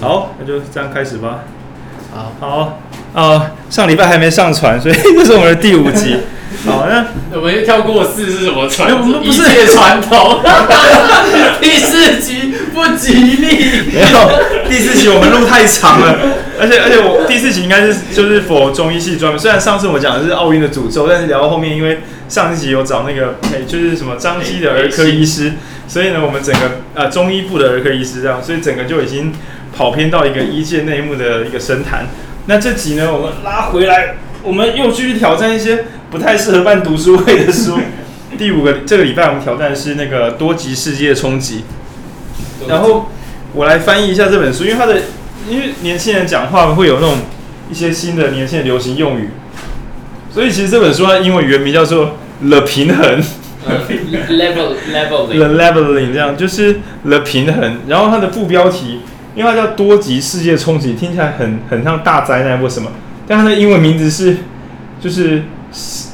好，那就这样开始吧。好，好，呃，上礼拜还没上传，所以 这是我们的第五集。好，那我们跳过四是什么传？没有不是一切传统。第四集不吉利。没有，第四集我们录太长了，而且而且我第四集应该是就是否中医系专门。虽然上次我讲的是奥运的诅咒，但是聊到后面，因为上一集有找那个哎，就是什么张基的儿科医师，所以呢，我们整个呃中医部的儿科医师这样，所以整个就已经跑偏到一个医界内幕的一个深谈。那这集呢，我们拉回来，我们又继续挑战一些不太适合办读书会的书。第五个，这个礼拜我们挑战的是那个多极世界冲击。然后我来翻译一下这本书，因为它的，因为年轻人讲话会有那种一些新的年轻人流行用语，所以其实这本书它英文原名叫做 The 平衡。Level leveling。The leveling 这样就是 The 平衡，然后它的副标题。因为它叫多极世界冲击，听起来很很像大灾难或什么，但它的英文名字是，就是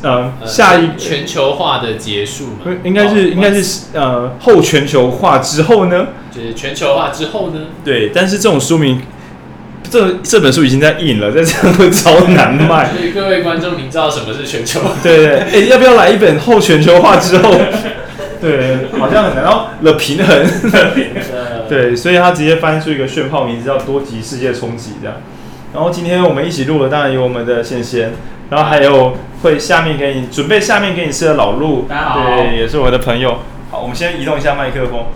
呃下一全球化的结束嘛，应该是应该是呃后全球化之后呢，就是全球化之后呢，对，但是这种书名，这这本书已经在印了，在这样会超难卖。所以各位观众，您知道什么是全球化？对对，哎，要不要来一本后全球化之后？对，好像很难。然后 The 平衡，对，所以他直接翻出一个炫炮名字叫多极世界冲击这样。然后今天我们一起录了当然有我们的仙仙，然后还有会下面给你准备下面给你吃的老陆，对，也是我的朋友。好，我们先移动一下麦克风。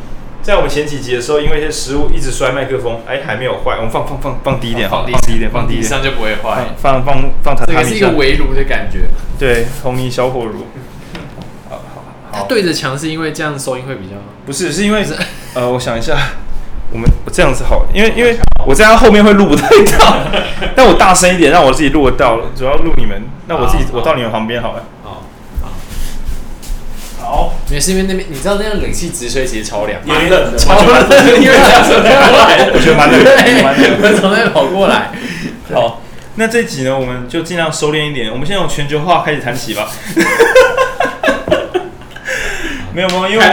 在我们前几集的时候，因为一些食物一直摔麦克风，哎，还没有坏。我们放放放放低一点好，放低一点，放低一点，这样就不会坏。放放放榻榻米上，这个是一个围炉的感觉。对，红泥小火炉。它对着墙是因为这样收音会比较不是，是因为呃，我想一下，我们我这样子好，因为因为我在它后面会录不太到，但我大声一点，让我自己录得到，主要录你们，那我自己我到你们旁边好了。好，好，好，因为是因为那边你知道那样冷气直吹其实超凉，蛮冷的，超冷的，因为这样子过来，我觉得蛮冷的，蛮冷的，从那边跑过来。好，那这集呢，我们就尽量收敛一点，我们先从全球化开始谈起吧。没有没有，因为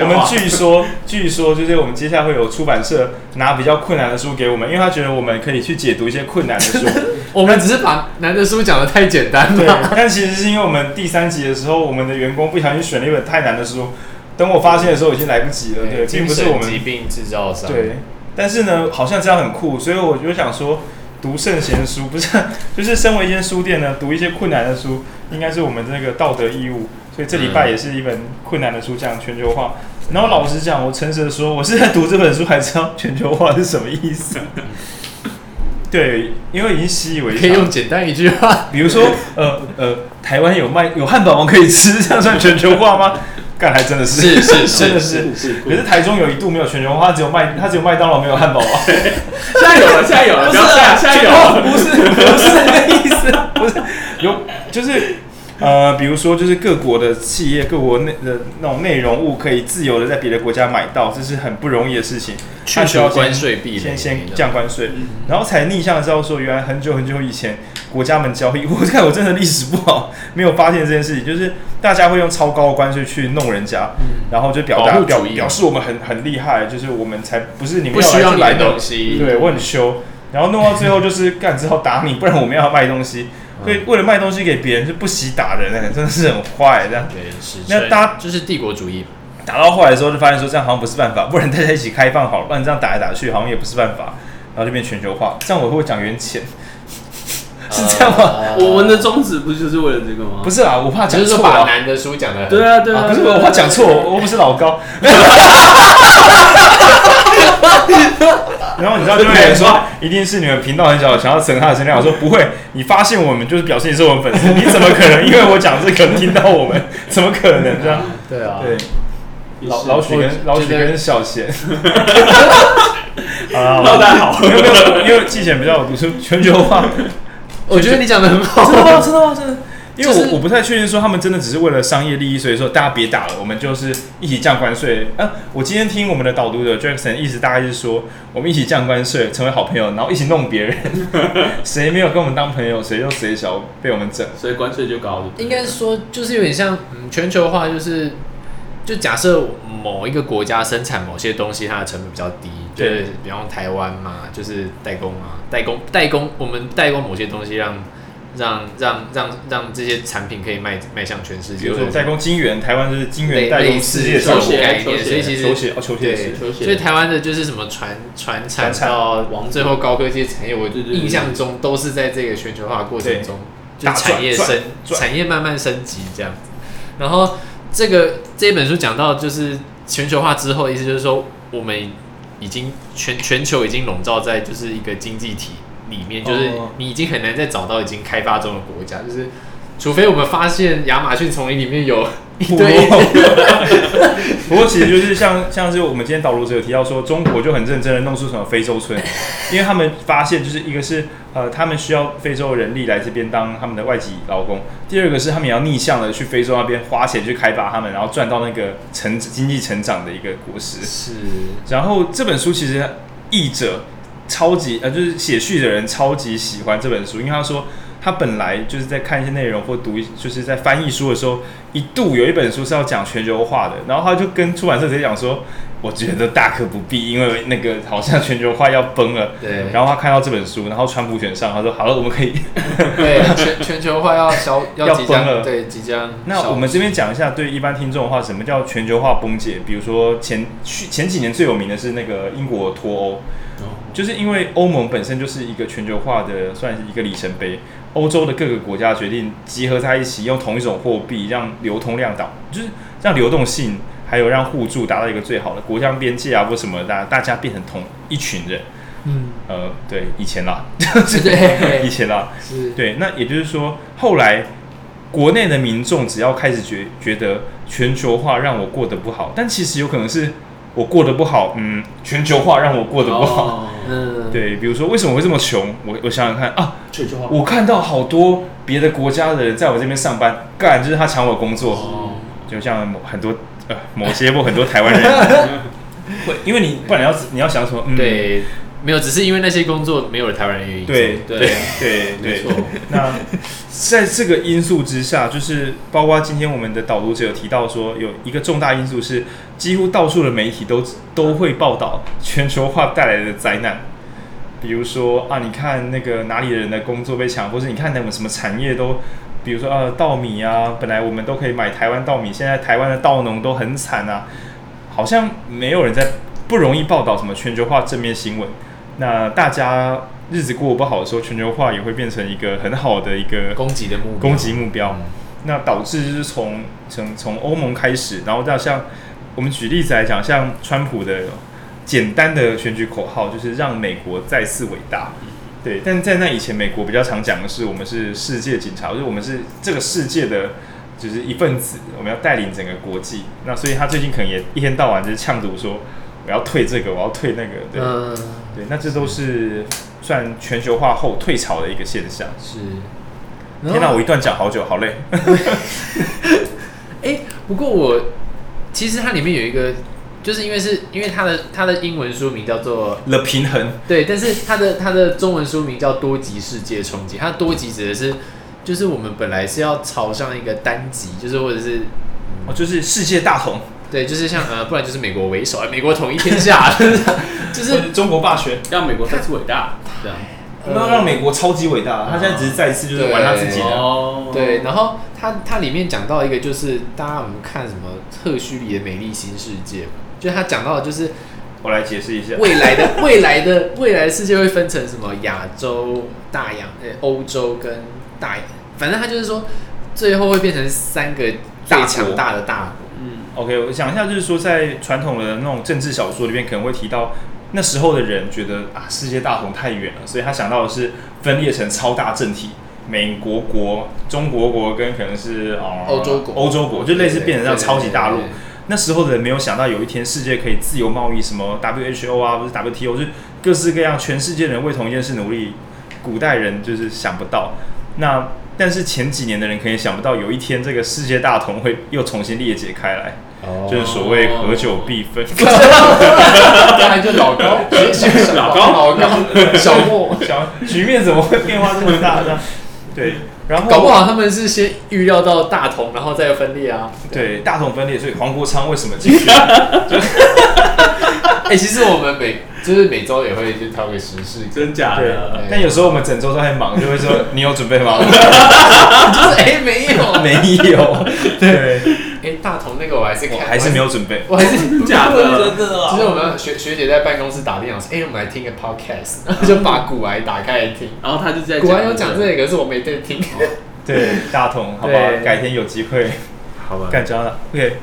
我们据说 据说就是我们接下来会有出版社拿比较困难的书给我们，因为他觉得我们可以去解读一些困难的书。我们只是把难的书讲的太简单了。但其实是因为我们第三集的时候，我们的员工不小心选了一本太难的书，等我发现的时候已经来不及了。对，并不是我们疾病制造商。对，但是呢，好像这样很酷，所以我就想说，读圣贤书不是，就是身为一间书店呢，读一些困难的书，应该是我们这个道德义务。所以这礼拜也是一本困难的书，讲全球化。然后老实讲，我诚实的说，我是在读这本书，还知道全球化是什么意思。对，因为已经习以为常。可以用简单一句话，比如说，呃呃，台湾有卖有汉堡王可以吃，这样算全球化吗？干，还真的是，是是是 真的是。是。可是台中有一度没有全球化，只有麦，它只有麦当劳，没有汉堡王。现在有了，现在有了，现在有了，不是不是那个意思，不是有就是。呃，比如说，就是各国的企业、各国内的那种内容物可以自由的在别的国家买到，这是很不容易的事情。去除关税壁垒，先先降关税，然后才逆向知道说，原来很久很久以前国家们交易，我看我真的历史不好，没有发现这件事情，就是大家会用超高的关税去弄人家，然后就表达表表示我们很很厉害，就是我们才不是你们要来就来东西，对我很凶，然后弄到最后就是干只好打你，不然我们要卖东西。所以为了卖东西给别人，就不惜打人，哎，真的是很坏这样。对，是。那大家就是帝国主义，打到后来的时候，就发现说这样好像不是办法，不然大家一起开放好了，不然这样打来打去好像也不是办法，然后就变全球化。这样我会不会讲远浅？是这样吗？我们的宗旨不就是为了这个吗？不是啊，我怕讲错。就是把难的书讲的。对啊，对啊。不是我怕讲错，我不是老高。然后你知道就会有人说，一定是你们频道很小，想要蹭他的声量。我说不会，你发现我们就是表示你是我们粉丝，你怎么可能因为我讲这个听到我们？怎么可能这样？对啊，对。老老许跟老许跟小贤，啊，老大好，因为因为季贤比较有读书，全球化，我觉得你讲的很好，真的吗？真的吗？真的。因为我我不太确定说他们真的只是为了商业利益，所以说大家别打了，我们就是一起降关税。啊，我今天听我们的导读者 Jackson 意思大概是说，我们一起降关税，成为好朋友，然后一起弄别人，谁没有跟我们当朋友，谁就谁小被我们整，所以关税就高了。应该说就是有点像全球化，就是就假设某一个国家生产某些东西，它的成本比较低，对就是比方台湾嘛，就是代工嘛，代工代工，我们代工某些东西让。让让让让这些产品可以卖卖向全世界。比如说代工晶圆，台湾就是晶圆类代工世界球鞋概念，球鞋所以其实球鞋哦，球鞋对是球鞋所以台湾的就是什么传传产到王最后高科技产业，我印象中都是在这个全球化过程中，就产业升产业慢慢升级这样子。然后这个这本书讲到就是全球化之后，意思就是说我们已经全全球已经笼罩在就是一个经济体。里面就是你已经很难再找到已经开发中的国家，就是除非我们发现亚马逊丛林里面有一堆。不过其实就是像像是我们今天导读者有提到说，中国就很认真的弄出什么非洲村，因为他们发现就是一个是呃他们需要非洲人力来这边当他们的外籍劳工，第二个是他们也要逆向的去非洲那边花钱去开发他们，然后赚到那个成经济成长的一个果实。是，然后这本书其实译者。超级呃，就是写序的人超级喜欢这本书，因为他说他本来就是在看一些内容或读，就是在翻译书的时候，一度有一本书是要讲全球化的，然后他就跟出版社直接讲说，我觉得大可不必，因为那个好像全球化要崩了。对。然后他看到这本书，然后川普选上，他说好了，我们可以。对，全全球化要消要，要崩了，对，即将。那我们这边讲一下，对一般听众的话，什么叫全球化崩解？比如说前去前几年最有名的是那个英国脱欧。就是因为欧盟本身就是一个全球化的，算是一个里程碑。欧洲的各个国家决定集合在一起，用同一种货币，让流通量导，就是让流动性，还有让互助达到一个最好的国家边界啊或什么的，大家变成同一群人。嗯，呃，对，以前啦，对，以前啦，是，对。那也就是说，后来国内的民众只要开始觉觉得全球化让我过得不好，但其实有可能是。我过得不好，嗯，全球化让我过得不好，嗯，对，比如说为什么会这么穷？我我想想看啊，全球化，我看到好多别的国家的人在我这边上班，干就是他抢我工作，哦，就像很多呃某些或很多台湾人，会因为你不然你要你要想什么？嗯，对。没有，只是因为那些工作没有了台湾人愿意做。对对对对，没错。那在这个因素之下，就是包括今天我们的导读者有提到说，有一个重大因素是，几乎到处的媒体都都会报道全球化带来的灾难。比如说啊，你看那个哪里的人的工作被抢，或是你看那种什么产业都，比如说啊，稻米啊，本来我们都可以买台湾稻米，现在台湾的稻农都很惨啊，好像没有人在不容易报道什么全球化正面新闻。那大家日子过不好的时候，全球化也会变成一个很好的一个攻击的目攻击目标。那导致就是从从从欧盟开始，然后到像我们举例子来讲，像川普的简单的选举口号就是让美国再次伟大。对，但在那以前，美国比较常讲的是我们是世界警察，就是我们是这个世界的就是一份子，我们要带领整个国际。那所以他最近可能也一天到晚就是呛着我说。我要退这个，我要退那个，对，嗯、对，那这都是算全球化后退潮的一个现象。是，天哪，我一段讲好久，好累。哎、欸，不过我其实它里面有一个，就是因为是因为它的它的英文书名叫做《The 平衡》，对，但是它的它的中文书名叫《多极世界冲击》。它多极指的是，就是我们本来是要朝向一个单极，就是或者是哦，就是世界大同。对，就是像呃，不然就是美国为首，美国统一天下，就是中国霸权，让美国再次伟大，这样，那让美国超级伟大，他现在只是再一次就是玩他自己的。哦，对，然后他他里面讲到一个，就是大家我们看什么赫胥黎的美丽新世界，就他讲到的就是，我来解释一下，未来的未来的未来的世界会分成什么亚洲、大洋、呃欧洲跟大洋，反正他就是说，最后会变成三个最强大的大国。OK，我想一下，就是说，在传统的那种政治小说里面，可能会提到那时候的人觉得啊，世界大同太远了，所以他想到的是分裂成超大政体，美国国、中国国跟可能是啊欧洲国、欧洲国，就类似变成这样超级大陆。那时候的人没有想到有一天世界可以自由贸易，什么 WHO 啊，不是 WTO，就是各式各样，全世界人为同一件事努力。古代人就是想不到那。但是前几年的人可能想不到，有一天这个世界大同会又重新裂解开来，哦、就是所谓合久必分。当然就老高，老高，老高，小莫，小局面怎么会变化这么大呢？对，然后搞不好他们是先预料到大同，然后再分裂啊。对，大同分裂，所以黄国昌为什么进去？哎，其实我们每就是每周也会去挑个时事，真假的？但有时候我们整周都很忙，就会说 你有准备吗？就是哎，没有，没有。对，哎，大同那个我还是还是没有准备，我还是假的，真的。就是我们学学姐在办公室打电话说，哎，我们来听个 podcast，然后就把古癌打开来听，然后他就在股癌有讲这个，可是我没在听。对，大同，好吧，改天有机会，好吧，干交了，OK。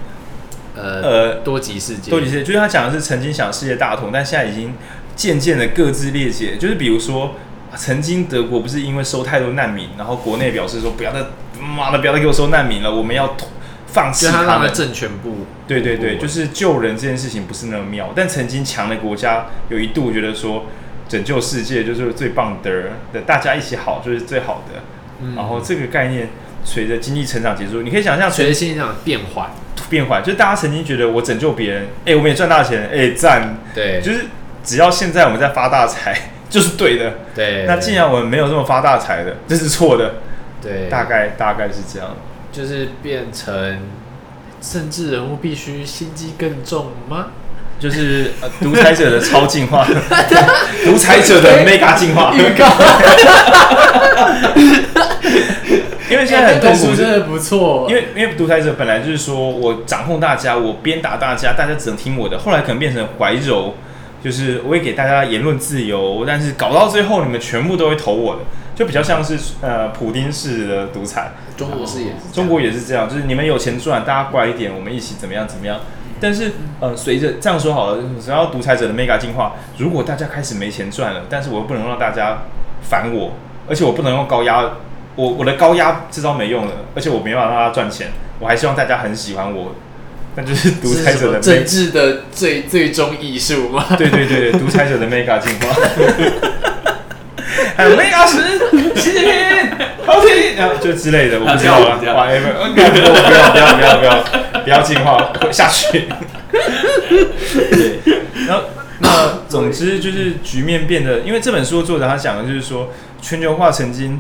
呃呃，多极世界，多极世界，就是他讲的是曾经想世界大同，但现在已经渐渐的各自裂解。就是比如说，曾经德国不是因为收太多难民，然后国内表示说不要再妈的不要再给我收难民了，我们要放弃他们政权部。对对对，就是救人这件事情不是那么妙。但曾经强的国家有一度觉得说拯救世界就是最棒的，的大家一起好就是最好的。嗯、然后这个概念随着经济成长结束，你可以想象随着经济成长变缓。变坏，就是大家曾经觉得我拯救别人，哎、欸，我们也赚大钱，哎、欸，赞，对，就是只要现在我们在发大财，就是对的，对。那既然我们没有这么发大财的，这是错的，对，大概大概是这样，就是变成政治人物必须心机更重吗？就是呃，独裁者的超进化，独裁者的 mega 进化。预告。因为现在很痛苦，真的不错。因为因为独裁者本来就是说我掌控大家，我鞭打大家，大家只能听我的。后来可能变成怀柔，就是我也给大家言论自由，但是搞到最后你们全部都会投我的，就比较像是呃普丁式的独裁。中国是也是，中国也是这样，就是你们有钱赚，大家乖一点，我们一起怎么样怎么样。但是呃，随着这样说好了，只要独裁者的 mega 进化，如果大家开始没钱赚了，但是我又不能让大家烦我，而且我不能用高压。我我的高压这招没用了，而且我没办法让他赚钱，我还希望大家很喜欢我，那就是独裁者的政治的最最终艺术嘛。对对对对，独裁者的 mega 进化，还有 mega 十习近平好听，然后就之类的，我不知道了。哇，不要不要不要不要不要不要不要进化下去。对，然后那总之就是局面变得，因为这本书的作者他讲的就是说全球化曾经。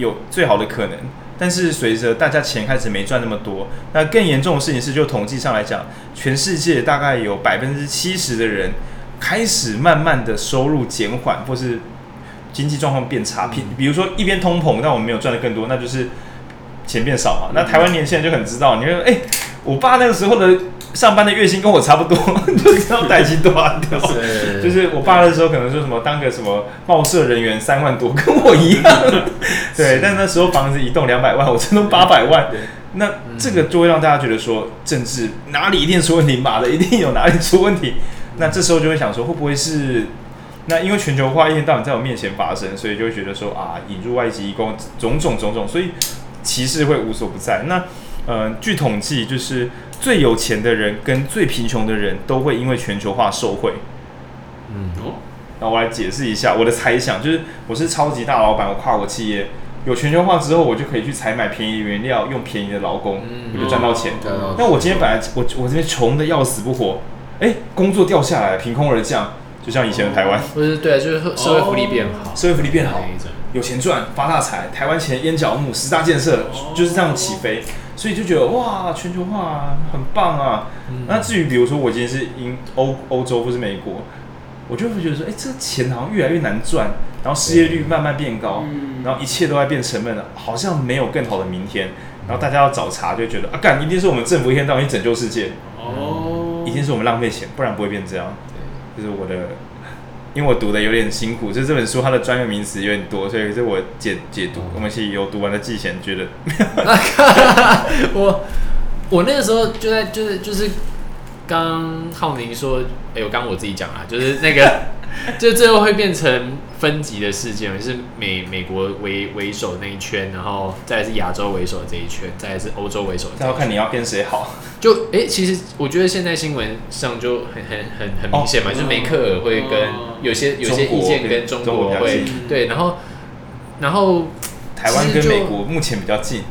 有最好的可能，但是随着大家钱开始没赚那么多，那更严重的事情是，就统计上来讲，全世界大概有百分之七十的人开始慢慢的收入减缓，或是经济状况变差。比比如说一边通膨，但我们没有赚的更多，那就是钱变少嘛。那台湾年轻人就很知道，你说，哎、欸，我爸那个时候的。上班的月薪跟我差不多，就知道代金多少掉。就是我爸那时候可能说什么当个什么报社人员三万多，跟我一样。对，但那时候房子一栋两百万，我挣都八百万。那这个就会让大家觉得说政治哪里一定出问题，马的一定有哪里出问题。那这时候就会想说会不会是那因为全球化一天到晚在我面前发生，所以就会觉得说啊引入外籍移工种种种种，所以歧视会无所不在。那呃，据统计就是。最有钱的人跟最贫穷的人都会因为全球化受惠。嗯，那我来解释一下我的猜想，就是我是超级大老板，我跨国企业有全球化之后，我就可以去采买便宜的原料，用便宜的劳工，我就赚到钱。那我今天本来我我这边穷的要死不活，哎，工作掉下来，凭空而降，就像以前的台湾。不是，对，就是社会福利变好，社会福利变好，有钱赚，发大财，台湾前烟角木，十大建设就是这样起飞。所以就觉得哇，全球化很棒啊。嗯、那至于比如说我今天是英欧欧洲或是美国，我就会觉得说，哎、欸，这个钱好像越来越难赚，然后失业率慢慢变高，嗯、然后一切都在变沉闷了，好像没有更好的明天。然后大家要找茬，就觉得啊，干一定是我们政府一天到晚去拯救世界，哦，一定是我们浪费钱，不然不会变这样。对，就是我的。因为我读的有点辛苦，就这本书它的专业名词有点多，所以是我解解读。我们其实有读完的季贤觉得，我我那个时候就在就是就是刚浩宁说，哎，我刚刚我自己讲啊，就是那个。就最后会变成分级的事件，就是美美国为为首那一圈，然后再来是亚洲为首的这一圈，再来是欧洲为首的。那要看你要跟谁好。就哎、欸，其实我觉得现在新闻上就很很很很明显嘛，哦、就是梅克尔会跟有些有些意见跟中国会对，然后然后台湾跟美国目前比较近，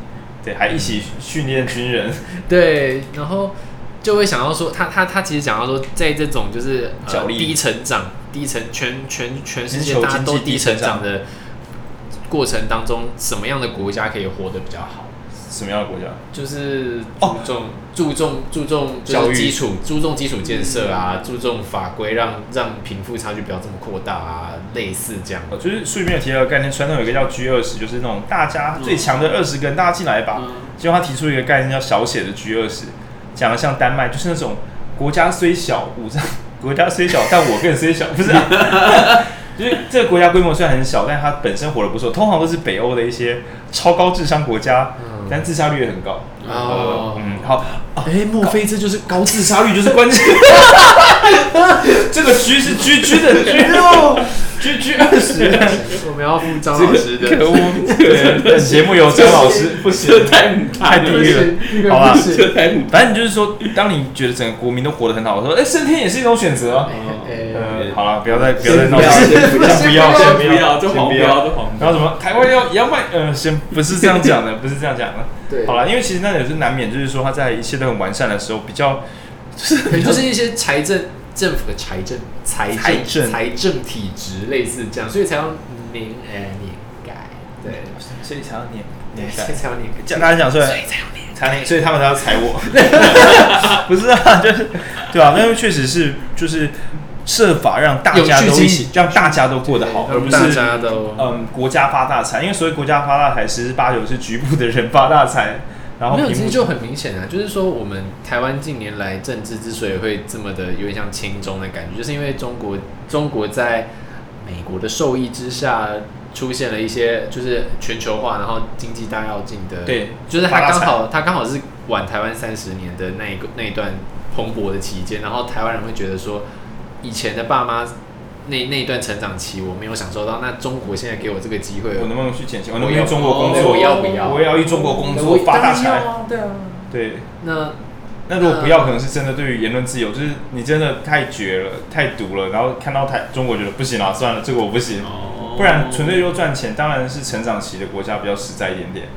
对，还一起训练军人，对，然后。就会想到说，他他他其实讲到说，在这种就是呃、低成长、低成全全全世界大家都低成长的过程当中，什么样的国家可以活得比较好？什么样的国家？就是注重、哦、注重注重教育基础，注重基础建设啊，注重法规，让让贫富差距不要这么扩大啊，类似这样。就是书里面有提到的概念，传统有一个叫 G 二十，就是那种大家最强的二十个人，大家进来吧。结果他提出一个概念叫小写的 G 二十，讲的像丹麦，就是那种国家虽小，五脏国家虽小，但我更虽小，不是啊？就是这个国家规模虽然很小，但它本身活得不错，通常都是北欧的一些超高智商国家。但自杀率也很高哦，嗯，好，哎，莫非这就是高自杀率就是关键？这个 G 是 G 的 G 哦，G G 二十，我们要付张老师的，可恶，节目由张老师不行，太太低了，好吧，反正你就是说，当你觉得整个国民都活得很好的时候，哎，升天也是一种选择，呃，好了，不要再不要再闹了，先不要，先不要，先不要，这黄标，这黄标，然后什么台湾要也要卖，呃，先不是这样讲的，不是这样讲的。对，好了，因为其实那也是难免，就是说他在一切都很完善的时候，比较就是就是一些财政政府的财政财政财政体制类似这样，所以才要年呃年改，对，所以才要年年改，才要年改，讲大家讲出来，所以才要年才所以他们都要踩我，不是啊，就是对吧？那确实是就是。设法让大家都一起，让大家都过得好，而不是嗯国家发大财。因为所谓国家发大财，十之八九是局部的人发大财。然后没有，其实就很明显啊，就是说我们台湾近年来政治之所以会这么的有点像轻中的感觉，就是因为中国中国在美国的受益之下，出现了一些就是全球化，然后经济大跃进的，对，就是他刚好他刚好是晚台湾三十年的那一个那一段蓬勃的期间，然后台湾人会觉得说。以前的爸妈那那一段成长期，我没有享受到。那中国现在给我这个机会，我能不能去捡钱？我能不能中国工作？我要不要？我要去中国工作发大财？对啊，对。那那如果不要，可能是真的对于言论自由，就是你真的太绝了、太毒了。然后看到台中国觉得不行了，算了，这个我不行。不然纯粹就赚钱，当然是成长期的国家比较实在一点点。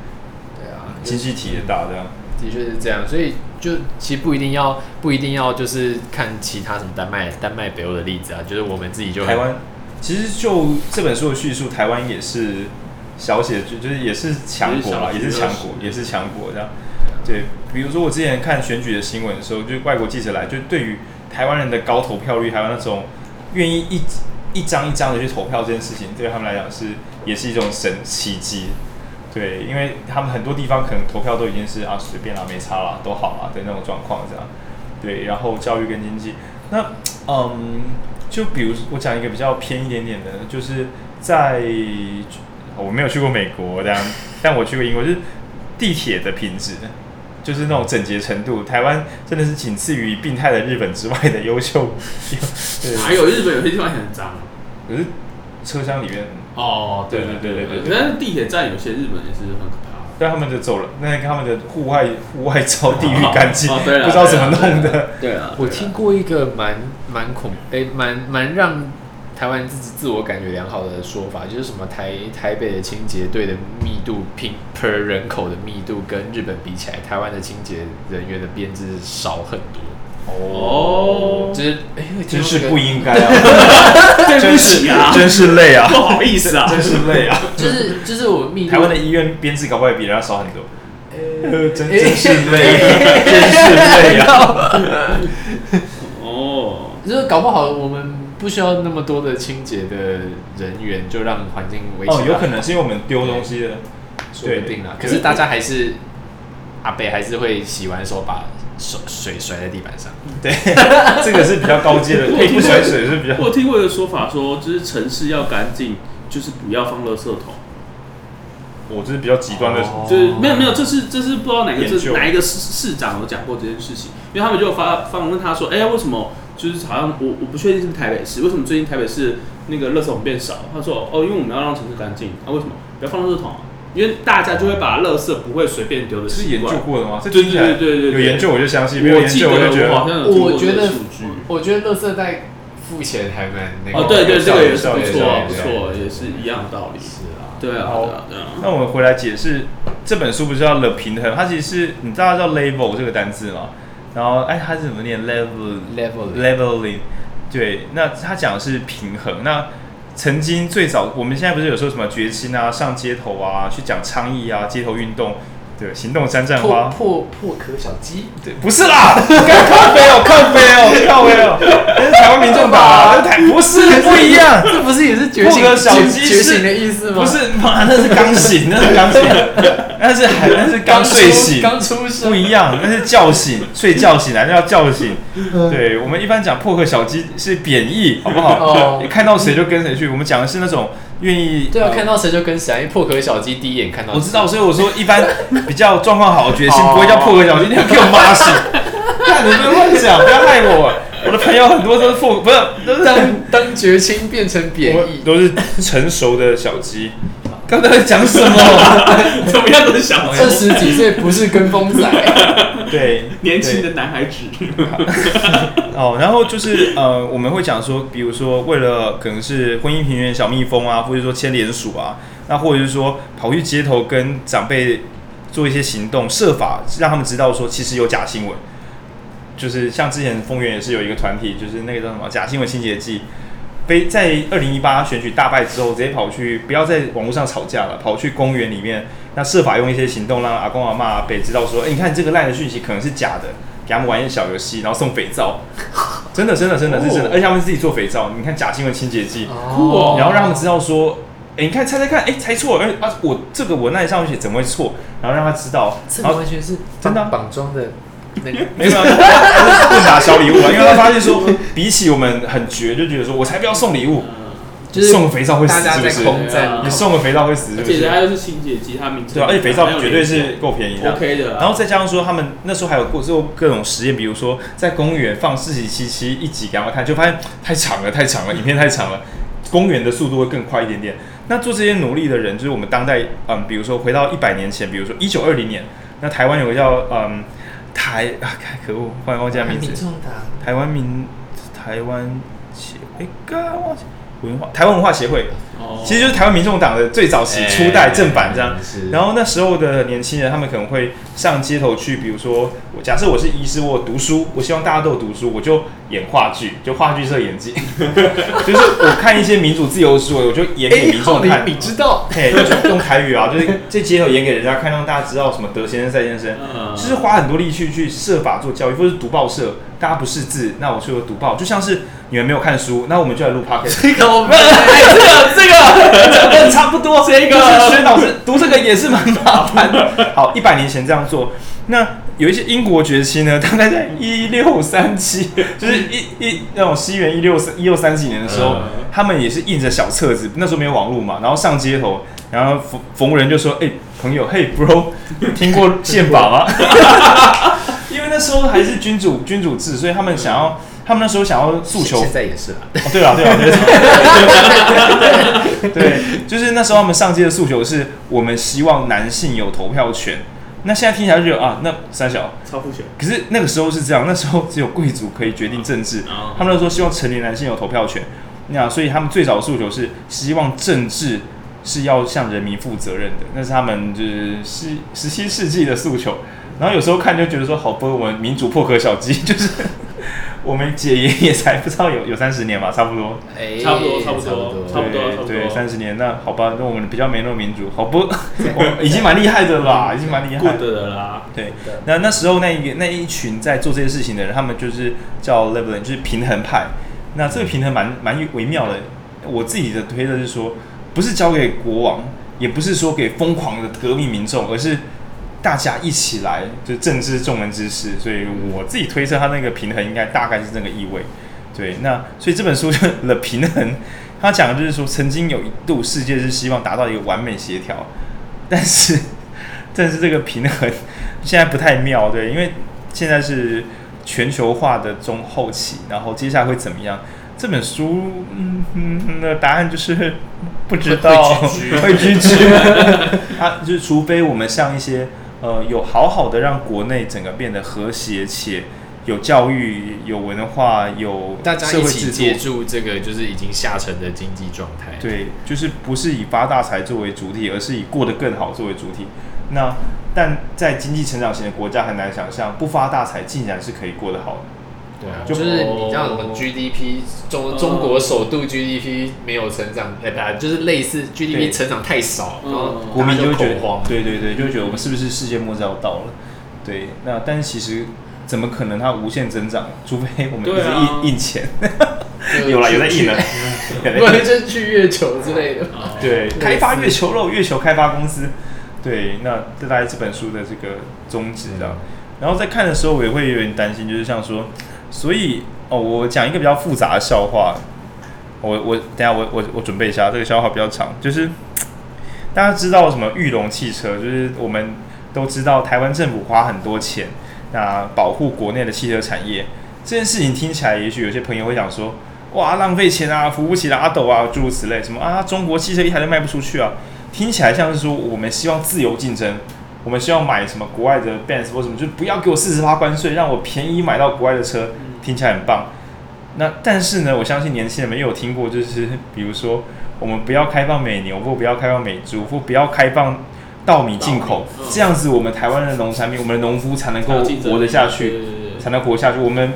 对啊，经济体也大，这样。的确是这样，所以。就其实不一定要不一定要就是看其他什么丹麦丹麦北欧的例子啊，就是我们自己就台湾，其实就这本书的叙述，台湾也是小写就就是也是强国啦，也是强国，也是强国这样。对，比如说我之前看选举的新闻的时候，就外国记者来，就对于台湾人的高投票率，还有那种愿意一一张一张的去投票这件事情，对他们来讲是也是一种神奇迹。对，因为他们很多地方可能投票都已经是啊随便啦，没差啦，都好啦的那种状况这样。对，然后教育跟经济，那嗯，就比如我讲一个比较偏一点点的，就是在我没有去过美国这样，但我去过英国，就是地铁的品质，就是那种整洁程度，台湾真的是仅次于病态的日本之外的优秀。对，还有日本有些地方很脏，可是车厢里面。哦，对对对对对，但是地铁站有些日本也是很可怕。但他们就走了，那他们的户外户外超地狱干净，不知道怎么弄的。对啊，我听过一个蛮蛮恐，诶，蛮蛮让台湾自己自我感觉良好的说法，就是什么台台北的清洁队的密度平 per 人口的密度跟日本比起来，台湾的清洁人员的编制少很多。哦，就是哎，真是不应该啊！对不起啊，真是累啊，不好意思啊，真是累啊！就是就是我密台湾的医院编制搞不好比人家少很多。呃，真真是累，真是累啊！哦，就是搞不好我们不需要那么多的清洁的人员，就让环境维持。哦，有可能是因为我们丢东西了，说不定啊。可是大家还是阿北还是会洗完手把。水水甩在地板上，对，这个是比较高阶的。可以不甩水是比较。我听过一个说法，说就是城市要干净，就是不要放垃圾桶。我这是比较极端的，就是没有没有，这是这是不知道哪个是哪一个市市长有讲过这件事情，因为他们就发访问他说，哎、欸，为什么就是好像我我不确定是不是台北市，为什么最近台北市那个垃圾桶变少？他说，哦，因为我们要让城市干净。啊，为什么不要放垃圾桶啊？因为大家就会把垃圾不会随便丢的，是研究过的吗？对对对对对，有研究我就相信，没有研究我就觉得，我觉得我觉得垃圾袋付钱还蛮那个。哦，对对，这个也是不错，不错，也是一样的道理。是啊，对啊，好，那我们回来解释这本书不是叫了平衡，它其实是你知道叫 level 这个单字吗？然后哎，它是怎么念？level level leveling。对，那它讲的是平衡。那曾经最早，我们现在不是有时候什么决心啊，上街头啊，去讲倡议啊，街头运动。对，行动三战花，破破壳小鸡，对，不是啦，咖啡哦，咖啡哦，咖啡哦，台湾民众党啊，那台不是不一样，这不是也是觉醒小鸡觉醒的意思吗？不是，妈，那是刚醒，那是刚醒，那是还那是刚睡醒，刚出生，不一样，那是叫醒，睡觉醒来叫叫醒。对，我们一般讲破壳小鸡是贬义，好不好？你看到谁就跟谁去，我们讲的是那种。愿意对啊，看到谁就跟谁。因为破壳小鸡第一眼看到，我知道，所以我说一般比较状况好的决心不会叫破壳小鸡，你要给我妈醒。看你们乱讲，不要害我。我的朋友很多都是父，不是都是当当绝亲变成贬义，都是成熟的小鸡。刚才在讲什么？怎么样都是小鸡。二十几岁不是跟风仔，对，年轻的男孩子。哦，然后就是呃，我们会讲说，比如说为了可能是婚姻平原小蜜蜂啊，或者说牵连鼠啊，那或者是说跑去街头跟长辈做一些行动，设法让他们知道说其实有假新闻。就是像之前丰原也是有一个团体，就是那个叫什么假新闻清洁剂。被在二零一八选举大败之后，直接跑去不要在网络上吵架了，跑去公园里面，那设法用一些行动让阿公阿妈阿伯知道说，哎、你看这个烂的讯息可能是假的，给他们玩一些小游戏，然后送肥皂，真的真的真的是真的，而且他们自己做肥皂，你看假新闻清洁剂，哦，然后让他们知道说，哎、你看猜猜看，哎、猜错了，哎啊，我这个文案上去写怎么会错？然后让他知道，这完全是真的绑装的。没有，不拿小礼物啊，因为他发现说，比起我们很绝，就觉得说我才不要送礼物，就是送个肥皂会死，是不是？你送个肥皂会死，而且它又是清洁剂，它名字对，而且肥皂绝对是够便宜的，OK 的。然后再加上说，他们那时候还有过做各种实验，比如说在公园放四十七七一集给他们看，就发现太长了，太长了，影片太长了，公园的速度会更快一点点。那做这些努力的人，就是我们当代，嗯，比如说回到一百年前，比如说一九二零年，那台湾有个叫嗯。台 啊，可恶，忽然忘记名字。台湾民，台湾协，哎，刚忘记文化，台湾文化协会。其实就是台湾民众党的最早期初代正版这样，然后那时候的年轻人，他们可能会上街头去，比如说，我假设我是医师，我读书，我希望大家都有读书，我就演话剧，就话剧社演技，就是我看一些民主自由书，我就演给民众看。你知道？嘿，就用台语啊，就是在街头演给人家看，让大家知道什么德先生、赛先生，就是花很多力气去设法做教育，或者是读报社，大家不识字，那我就读报，就像是你们没有看书，那我们就来录 podcast。这个我 们，这个这个。差不多，这个薛老师读这个也是蛮麻烦的。好，一百年前这样做，那有一些英国崛起呢，大概在一六三七，就是一一那种西元一六三一六三几年的时候，他们也是印着小册子，那时候没有网络嘛，然后上街头，然后逢逢人就说：“哎、欸，朋友，嘿，bro，听过宪法吗？” 那时候还是君主君主制，所以他们想要。他们那时候想要诉求，现在也是啦。哦，对了，对了，对，对，就是那时候他们上街的诉求是，我们希望男性有投票权。那现在听起来就觉得啊，那三小超父权。可是那个时候是这样，那时候只有贵族可以决定政治。他们那时候希望成年男性有投票权，那所以他们最早的诉求是希望政治是要向人民负责任的，那是他们就是十十七世纪的诉求。然后有时候看就觉得说，好不，我们民主破壳小鸡 就是。我们解严也才不知道有有三十年吧，差不多，哎，差不多，差不多，差不多，对，三十年，那好吧，那我们比较没那么民主，好不，已经蛮厉害的啦，已经蛮厉害的啦，对，那那时候那一个那一群在做这些事情的人，他们就是叫 Levelin，就是平衡派。那这个平衡蛮蛮微妙的，我自己的推测是说，不是交给国王，也不是说给疯狂的革命民众，而是。大家一起来，就政治众人之事，所以我自己推测他那个平衡应该大概是这个意味。对，那所以这本书就 了平衡，他讲的就是说，曾经有一度世界是希望达到一个完美协调，但是但是这个平衡现在不太妙，对，因为现在是全球化的中后期，然后接下来会怎么样？这本书嗯嗯的答案就是不知道，会拒绝，他 就是除非我们像一些。呃，有好好的让国内整个变得和谐，且有教育、有文化、有大家一起借助这个就是已经下沉的经济状态。对，就是不是以发大财作为主体，而是以过得更好作为主体。那但在经济成长型的国家很难想象，不发大财竟然是可以过得好的。对啊，就是你像什么 GDP 中中国首度 GDP 没有成长，哎，不，就是类似 GDP 成长太少，然后国民就会觉得，对对对，就会觉得我们是不是世界末日要到了？对，那但是其实怎么可能它无限增长？除非我们一直印印钱，有了有在印了，不然就去月球之类的。对，开发月球肉，月球开发公司。对，那这大概这本书的这个宗旨这样。然后在看的时候，我也会有点担心，就是像说。所以哦，我讲一个比较复杂的笑话。我我等下我我我准备一下，这个笑话比较长。就是 大家知道什么玉龙汽车？就是我们都知道台湾政府花很多钱，那保护国内的汽车产业。这件事情听起来，也许有些朋友会想说：哇，浪费钱啊，扶不起的阿斗啊，诸如此类。什么啊，中国汽车一台都卖不出去啊？听起来像是说我们希望自由竞争。我们希望买什么国外的 Benz 或什么，就不要给我四十趴关税，让我便宜买到国外的车，听起来很棒。那但是呢，我相信年轻人们也有听过，就是 比如说，我们不要开放美牛，或不要开放美猪，或不要开放稻米进口，这样子我们台湾的农产品，我们的农夫才能够活得下去，才能活下去。我们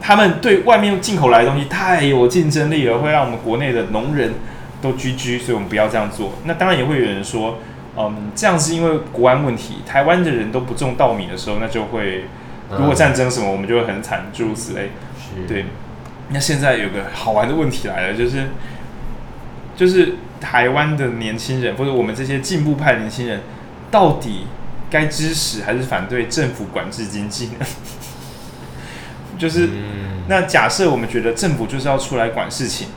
他们对外面进口来的东西太有竞争力了，会让我们国内的农人都居居所以我们不要这样做。那当然也会有人说。嗯，这样是因为国安问题，台湾的人都不种稻米的时候，那就会如果战争什么，我们就会很惨，诸如此类。对，那现在有个好玩的问题来了，就是就是台湾的年轻人，或者我们这些进步派年轻人，到底该支持还是反对政府管制经济呢？就是那假设我们觉得政府就是要出来管事情，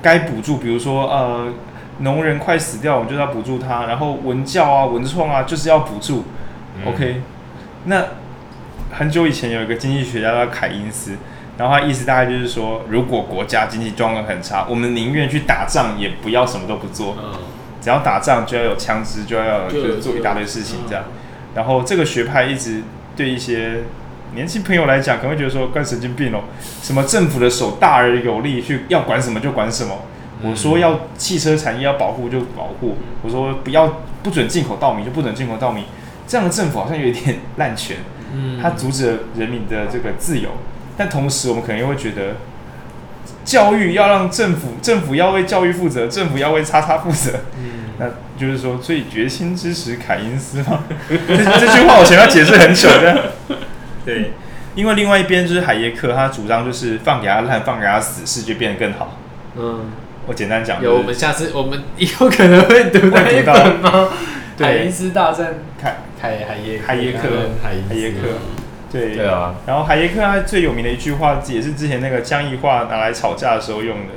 该补助，比如说呃。农人快死掉，我们就要补助他。然后文教啊、文创啊，就是要补助。嗯、OK，那很久以前有一个经济学家叫凯因斯，然后他意思大概就是说，如果国家经济状况很差，我们宁愿去打仗，也不要什么都不做。嗯、只要打仗就要有枪支，就要就是做一大堆事情这样。嗯、然后这个学派一直对一些年轻朋友来讲，可能会觉得说，怪神经病哦，什么政府的手大而有力，去要管什么就管什么。我说要汽车产业要保护就保护，我说不要不准进口稻米就不准进口稻米，这样的政府好像有一点 滥权，嗯，他阻止了人民的这个自由，但同时我们可能又会觉得，教育要让政府政府要为教育负责，政府要为叉叉负责，嗯，那就是说，所以决心支持凯因斯吗？这这句话我前面要解释很久的，对，因为另外一边就是海耶克，他主张就是放给他烂，放给他死，世界变得更好，嗯。我简单讲，有我们下次我们以后可能会读那一本吗？海因斯大战凯凯海耶海耶克海耶克，对对啊。然后海耶克他最有名的一句话，也是之前那个江宜樺拿来吵架的时候用的，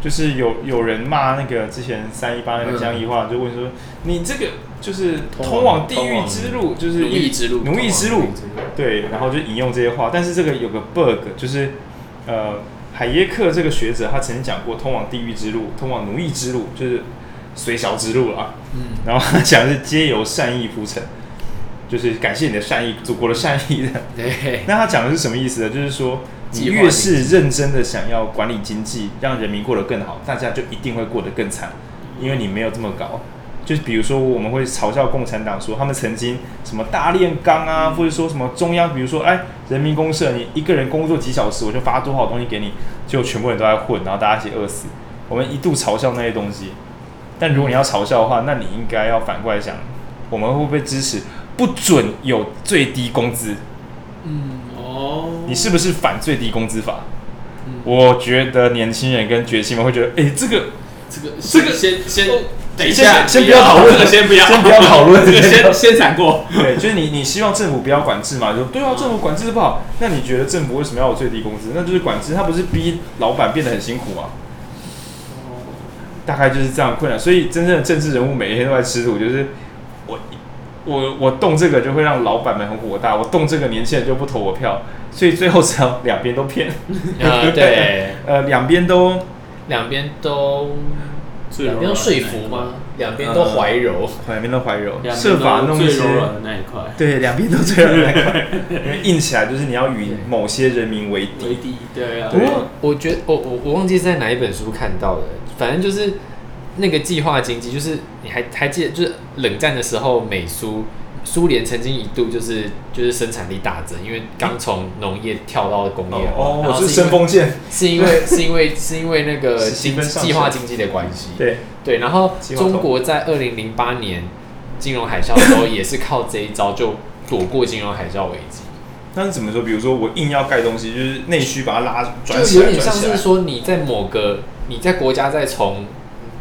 就是有有人骂那个之前三一八那个江宜樺，就问说：“你这个就是通往地狱之路，就是奴役之路，奴役之路。”对，然后就引用这些话，但是这个有个 bug，就是呃。海耶克这个学者，他曾经讲过，通往地狱之路，通往奴役之路，就是随小之路啊。嗯，然后他讲的是皆由善意铺成，就是感谢你的善意，祖国的善意的。对。那他讲的是什么意思呢？就是说，你越是认真的想要管理经济，让人民过得更好，大家就一定会过得更惨，因为你没有这么高。就是比如说，我们会嘲笑共产党说，他们曾经什么大炼钢啊，或者说什么中央，比如说哎，人民公社，你一个人工作几小时，我就发多少东西给你，就全部人都在混，然后大家一起饿死。我们一度嘲笑那些东西，但如果你要嘲笑的话，那你应该要反过来想，我们会不会支持不准有最低工资？嗯，哦，你是不是反最低工资法？嗯，我觉得年轻人跟觉醒们会觉得，哎，这个这个这个先先。等一下，先不要讨论这个，先不要，先不要讨论这个，先 先闪过。对，就是你，你希望政府不要管制嘛？就对啊，政府管制不好。那你觉得政府为什么要有最低工资？那就是管制，他不是逼老板变得很辛苦吗？大概就是这样困难。所以真正的政治人物每一天都在吃土，就是我我我动这个就会让老板们很火大，我动这个年轻人就不投我票。所以最后只要两边都骗。呃，对，呃，两边都两边都。两边都说服吗？两边都怀柔，两边都怀柔，设法弄一些那一块。对，两边都最柔软那一块，因为硬起来就是你要与某些人民为敌。为敌，对啊。不过我觉得，我我我忘记是在哪一本书看到的，反正就是那个计划经济，就是你还还记得，就是冷战的时候，美苏苏联曾经一度就是就是生产力大增，因为刚从农业跳到工业哦，我是升风剑，是因为 是因为是因为那个经计划经济的关系，对。对，然后中。国在二零零八年金融海啸的时候也是靠这一招就躲过金融海啸危机。那是怎么说？比如说我硬要盖东西，就是内需把它拉转，就有点像是说你在某个你在国家在从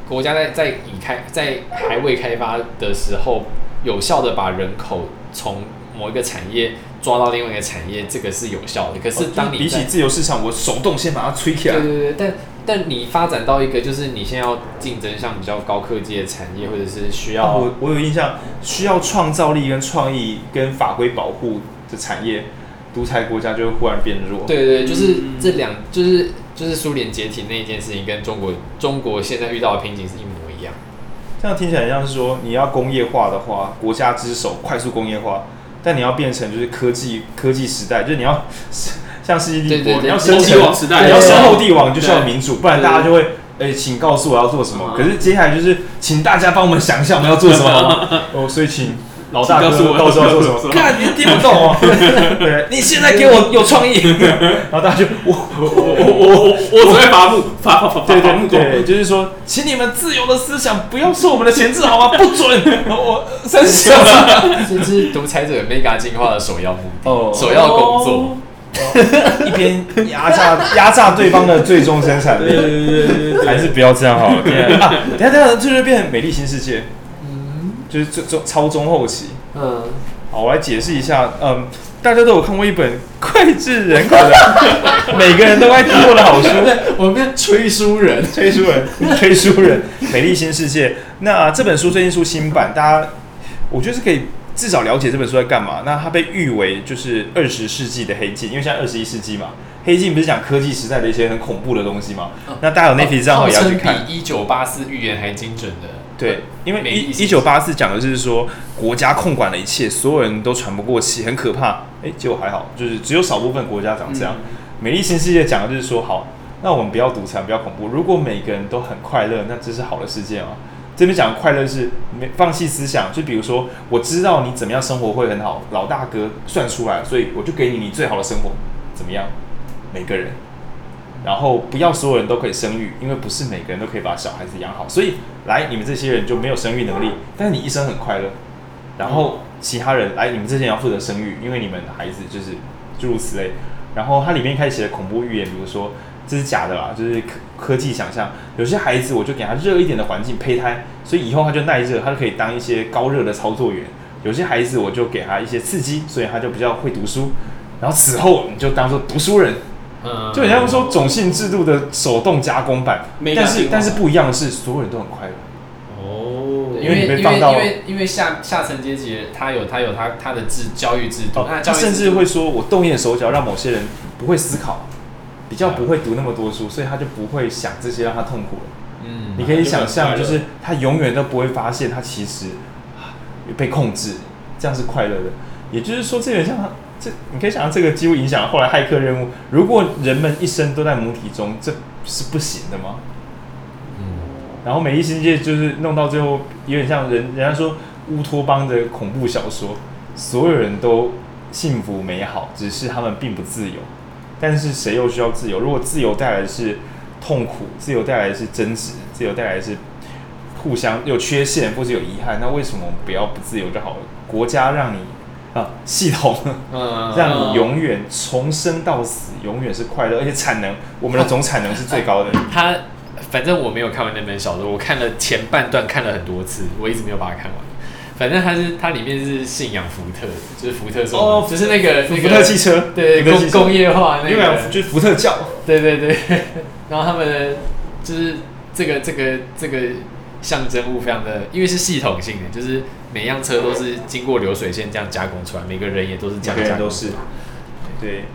国家在在已开在还未开发的时候，有效的把人口从某一个产业抓到另外一个产业，这个是有效的。可是当你、哦、比起自由市场，我手动先把它吹起来。对对对，但但你发展到一个就是你现在要竞争像比较高科技的产业，或者是需要、哦、我我有印象，需要创造力跟创意跟法规保护的产业。独裁国家就会忽然变弱。对对对，就是这两，就是就是苏联解体那一件事情，跟中国中国现在遇到的瓶颈是一模。这样听起来像是说，你要工业化的话，国家之首快速工业化，但你要变成就是科技科技时代，就是你要像世界帝国，你要升级王时代，你要升后帝王，就需要民主，不然大家就会哎、欸，请告诉我要做什么。可是接下来就是请大家帮我们想一下我们要做什么 哦，所以请。老大哥，告诉我要做什么？看你听不懂哦。对，你现在给我有创意。然后大家就我我我我我我只会伐木伐伐伐伐木对，就是说，请你们自由的思想不要受我们的钳制，好吗？不准我生气了。这是独裁者 mega 进化的首要目的，首要工作，一边压榨压榨对方的最终生产力。还是不要这样好了。等下等下，这就变成美丽新世界。就是这中超中后期，嗯，好，我来解释一下，嗯，大家都有看过一本脍炙人口的，每个人都爱听过的好书，我们跟崔 书人，吹书人，吹书人，美丽新世界。那这本书最近出新版，大家我觉得是可以至少了解这本书在干嘛。那它被誉为就是二十世纪的黑镜，因为现在二十一世纪嘛，黑镜不是讲科技时代的一些很恐怖的东西嘛？哦、那大家有那批账号也要去看，比一九八四预言还精准的。对，因为一一九八四讲的就是说国家控管了一切，所有人都喘不过气，很可怕。哎，结果还好，就是只有少部分国家长这样。嗯、美丽新世界讲的就是说，好，那我们不要独裁，不要恐怖。如果每个人都很快乐，那这是好的世界吗？这边讲的快乐是没放弃思想，就比如说，我知道你怎么样生活会很好，老大哥算出来，所以我就给你你最好的生活，怎么样？每个人。然后不要所有人都可以生育，因为不是每个人都可以把小孩子养好。所以来，你们这些人就没有生育能力，但是你一生很快乐。然后其他人来，你们这些人要负责生育，因为你们的孩子就是诸如此类。然后它里面开始写的恐怖预言，比如说这是假的啦，就是科科技想象。有些孩子我就给他热一点的环境胚胎，所以以后他就耐热，他就可以当一些高热的操作员。有些孩子我就给他一些刺激，所以他就比较会读书。然后此后你就当做读书人。嗯，就人家说种姓制度的手动加工版，但是但是不一样的是，所有人都很快乐。哦，因为因为因为因为下下层阶级，他有他有他他的制教育制度，他甚至会说，我动一点手脚，让某些人不会思考，比较不会读那么多书，所以他就不会想这些，让他痛苦了。嗯，你可以想象，就是他永远都不会发现他其实被控制，这样是快乐的。也就是说，这有点像他。这你可以想象，这个几乎影响了后来骇客任务。如果人们一生都在母体中，这是不行的吗？嗯。然后美丽新世界就是弄到最后，有点像人人家说乌托邦的恐怖小说，所有人都幸福美好，只是他们并不自由。但是谁又需要自由？如果自由带来的是痛苦，自由带来的是争执，自由带来的是互相有缺陷或者有遗憾，那为什么我们不要不自由就好了？国家让你。啊，系统，嗯，让你永远从生到死，永远是快乐，而且产能，我们的总产能是最高的。他，反正我没有看完那本小说，我看了前半段，看了很多次，我一直没有把它看完。反正它是，它里面是信仰福特，就是福特说，哦，就是那个福特汽车，对，工工业化那个，就是福特教，对对对。然后他们的就是这个这个这个象征物非常的，因为是系统性的，就是。每辆车都是经过流水线这样加工出来，每个人也都是这样都是，对。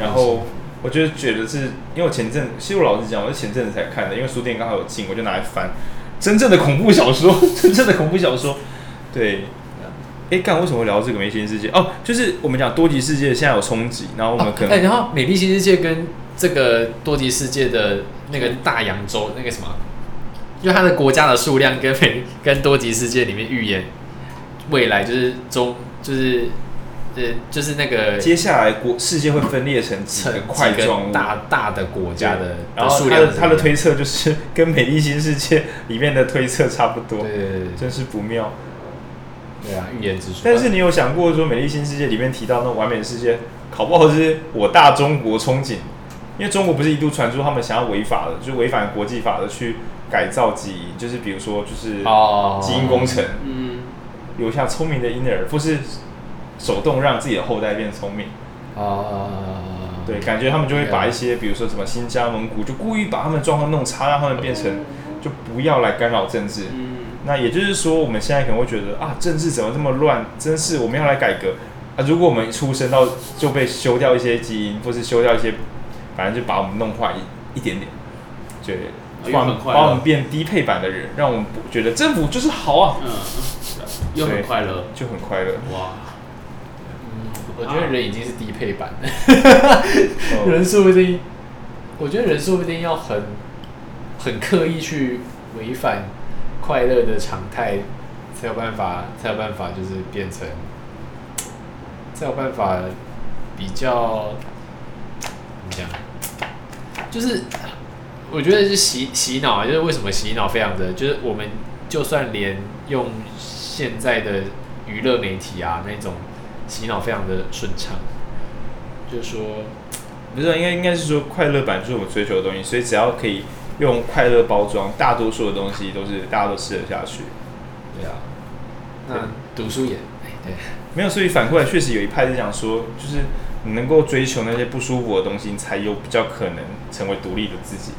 然后我就觉得是因为我前阵，其实我老实讲，我是前阵子才看的，因为书店刚好有进，我就拿来翻。真正的恐怖小说，真正的恐怖小说。对。哎，干，为什么会聊到这个美丽新世界？哦，就是我们讲多极世界现在有冲击，然后我们可能，哎、哦，然后美丽新世界跟这个多极世界的那个大洋洲那个什么，因为它的国家的数量跟美 跟多极世界里面预言。未来就是中就是呃就是那个接下来国世界会分裂成几个块状大大的国家的，然后他的他的推测就是跟美丽新世界里面的推测差不多，对对对，真是不妙。对啊，预言之书。但是你有想过说，美丽新世界里面提到那完美的世界，考不好是我大中国憧憬，因为中国不是一度传出他们想要违法的，就违反国际法的去改造基因，就是比如说就是基因工程，嗯，留下聪明的婴儿，或是手动让自己的后代变聪明，啊，对，感觉他们就会把一些比如说什么新疆、蒙古，就故意把他们状况弄差，让他们变成就不要来干扰政治。那也就是说，我们现在可能会觉得啊，政治怎么这么乱？真是我们要来改革。啊！如果我们出生到就被修掉一些基因，或是修掉一些，反正就把我们弄坏一一点点，对，把把我们变低配版的人，让我们觉得政府就是好啊，嗯，又很快乐，就很快乐，哇，嗯，我觉得人已经是低配版。了，人说不定，我觉得人说不定要很很刻意去违反。快乐的常态，才有办法，才有办法，就是变成，才有办法比较怎么讲？就是我觉得是洗洗脑啊，就是为什么洗脑非常的，就是我们就算连用现在的娱乐媒体啊那种洗脑非常的顺畅，就是说，不是应该应该是说快乐版就是我们追求的东西，所以只要可以。用快乐包装，大多数的东西都是大家都吃得下去。对啊，那读书也对，没有，所以反过来确实有一派是讲说，就是你能够追求那些不舒服的东西，你才有比较可能成为独立的自己。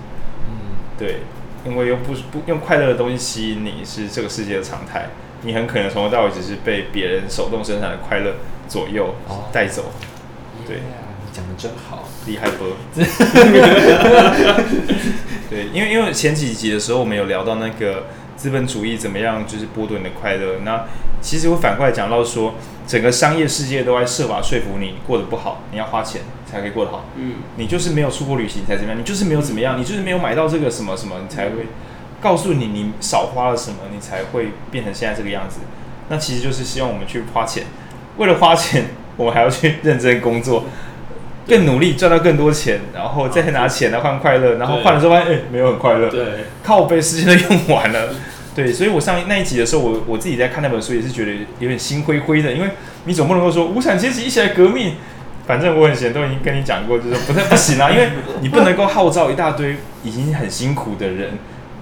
嗯，对，因为用不不用快乐的东西吸引你，是这个世界的常态。你很可能从头到尾只是被别人手动生产的快乐左右带走。对。你讲的真好，厉害不？对，因为因为前几集的时候，我们有聊到那个资本主义怎么样，就是剥夺你的快乐。那其实我反过来讲到说，整个商业世界都在设法说服你过得不好，你要花钱才可以过得好。嗯，你就是没有出国旅行才怎么样，你就是没有怎么样，你就是没有买到这个什么什么，你才会告诉你你少花了什么，你才会变成现在这个样子。那其实就是希望我们去花钱，为了花钱，我们还要去认真工作。更努力赚到更多钱，然后再拿钱来换快乐，然后换了之后发现哎，没有很快乐，对，靠背时间都用完了，对，所以我上那一集的时候，我我自己在看那本书也是觉得有点心灰灰的，因为你总不能够说无产阶级一起来革命，反正我很闲都已经跟你讲过，就是不太不行啊，因为你不能够号召一大堆已经很辛苦的人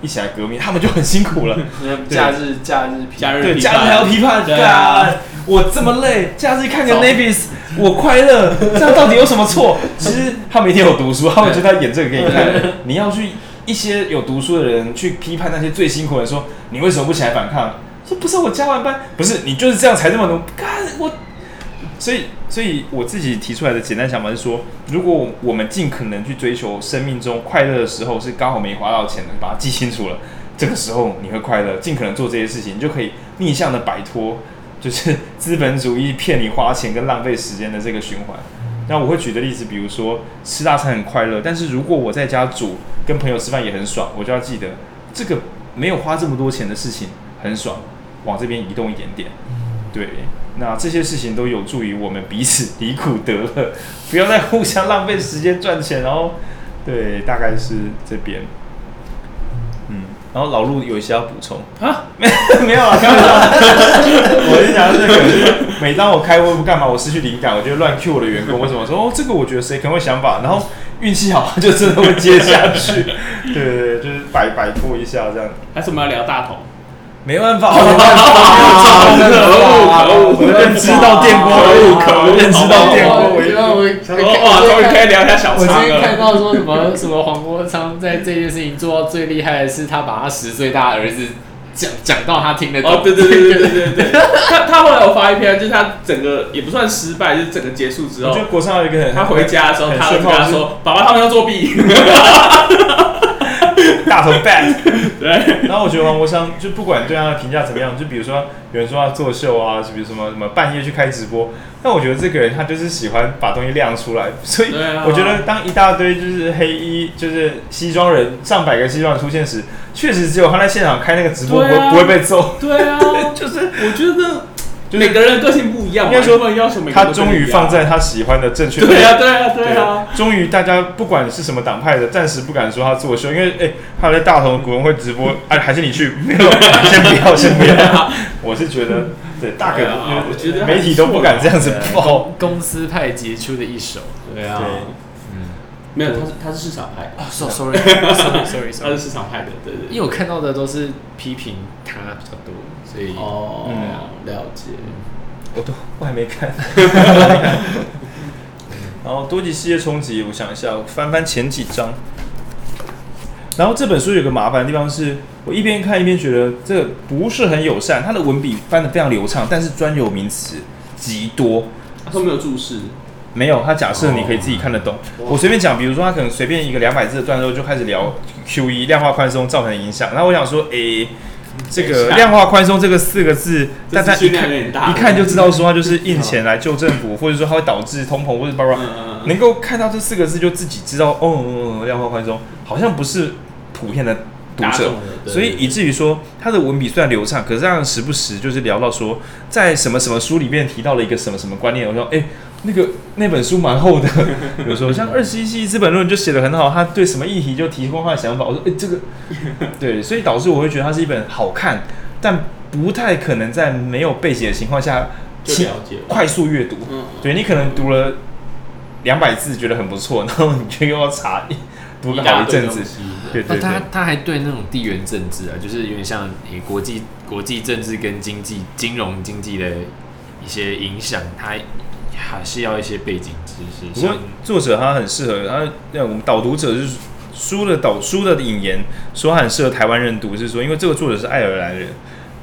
一起来革命，他们就很辛苦了，假日假日假日对假日还要批判，对啊，我这么累，假日看个 Navis。我快乐，这样到底有什么错？其实他每天有读书，他会觉得他演这个给你看。你要去一些有读书的人去批判那些最辛苦的人，说你为什么不起来反抗？说不是我加完班，不是你就是这样才这么努。干我，所以所以我自己提出来的简单想法是说，如果我们尽可能去追求生命中快乐的时候，是刚好没花到钱的，把它记清楚了，这个时候你会快乐，尽可能做这些事情，你就可以逆向的摆脱。就是资本主义骗你花钱跟浪费时间的这个循环。那我会举的例子，比如说吃大餐很快乐，但是如果我在家煮，跟朋友吃饭也很爽，我就要记得这个没有花这么多钱的事情很爽，往这边移动一点点。对，那这些事情都有助于我们彼此离苦得乐，不要再互相浪费时间赚钱。然后，对，大概是这边。然后老陆有一些要补充啊，没 没有啊，开玩笑。我跟你讲这个，就是每当我开会不干嘛，我失去灵感，我就乱 Q 我的员工，为什么说哦这个我觉得谁可能会想法，然后运气好就真的会接下去，对对对，就是摆摆脱一下这样。还是我们要聊大同？没办法，没办法，可恶可恶，认知到电波，可恶可恶，认知到电波。我觉得我们哇，终于可以聊一下小仓了。我今天看到说什么什么黄国昌在这件事情做到最厉害的是，他把他十岁大儿子讲讲到他听得懂。哦，对对对对对对对。他他后来有发一篇，就是他整个也不算失败，就是整个结束之后，就国昌有一个很，他回家的时候，他跟他说：“爸爸，他们要作弊。” 大头 bad，对。然后我觉得王国昌就不管对他的评价怎么样，就比如说有人说他作秀啊，就比如什么什么半夜去开直播，但我觉得这个人他就是喜欢把东西亮出来，所以我觉得当一大堆就是黑衣就是西装人上百个西装人出现时，确实只有他在现场开那个直播不会不会被揍。对啊，就是我觉得就是每个人的个性不一样，应该说要求每个他终于放在他喜欢的正确。对啊，对啊，对啊。终于大家不管是什么党派的，暂时不敢说他作秀，因为哎，他在大同古文会直播，哎，还是你去？没有，先不要，先不要。我是觉得，对，大可我觉得媒体都不敢这样子报。公司派杰出的一手，对啊，嗯，没有，他是他是市场派啊，sorry，sorry，sorry，他是市场派的，对对。因为我看到的都是批评他比较多。所以哦，嗯，了解，我都我还没看。然后多级世界冲击，我想一下，我翻翻前几章。然后这本书有个麻烦的地方是，我一边看一边觉得这不是很友善。它的文笔翻得非常流畅，但是专有名词极多。他说没有注释，没有。他假设你可以自己看得懂。哦、我随便讲，比如说他可能随便一个两百字的段落就开始聊 QE 量化宽松造成的影响。然后我想说，诶。这个量化宽松这个四个字，大家一看一看就知道说它就是印钱来救政府，或者说它会导致通膨，或者包括能够看到这四个字就自己知道哦，量化宽松好像不是普遍的读者，所以以至于说他的文笔虽然流畅，可是这样时不时就是聊到说在什么什么书里面提到了一个什么什么观念，我说哎。那个那本书蛮厚的，比如说像《二十一世纪资本论》就写的很好，他对什么议题就提供他的想法。我说，哎，这个对，所以导致我会觉得它是一本好看，但不太可能在没有背景的情况下就了解快速阅读。对，你可能读了两百字觉得很不错，然后你却又要查读个好一阵子。对对对，他他还对那种地缘政治啊，就是有点像你国际国际政治跟经济金融经济的一些影响，他。还是要一些背景知识。不过作者他很适合他，那我们导读者就是书的导书的引言说他很适合台湾人读，是说因为这个作者是爱尔兰人，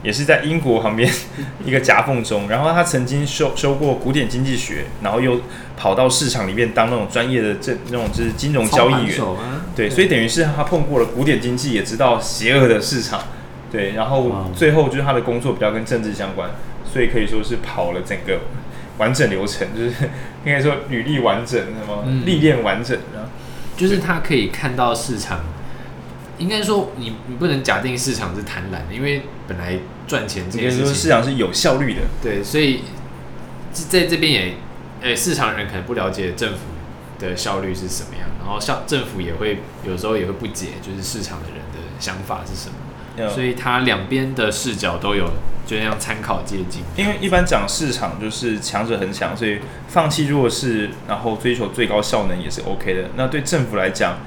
也是在英国旁边 一个夹缝中，然后他曾经修修过古典经济学，然后又跑到市场里面当那种专业的这那种就是金融交易员，对，所以等于是他碰过了古典经济，也知道邪恶的市场，对，然后最后就是他的工作比较跟政治相关，所以可以说是跑了整个。完整流程就是应该说履历完整，什么历练完整，然后就是他可以看到市场。应该说你你不能假定市场是贪婪的，因为本来赚钱这件事情，市场是有效率的。对，所以在这边也，呃，市场人可能不了解政府的效率是什么样，然后像政府也会有时候也会不解，就是市场的人的想法是什么。所以他两边的视角都有，就这样参考借鉴。因为一般讲市场就是强者很强，所以放弃弱势，然后追求最高效能也是 OK 的。那对政府来讲，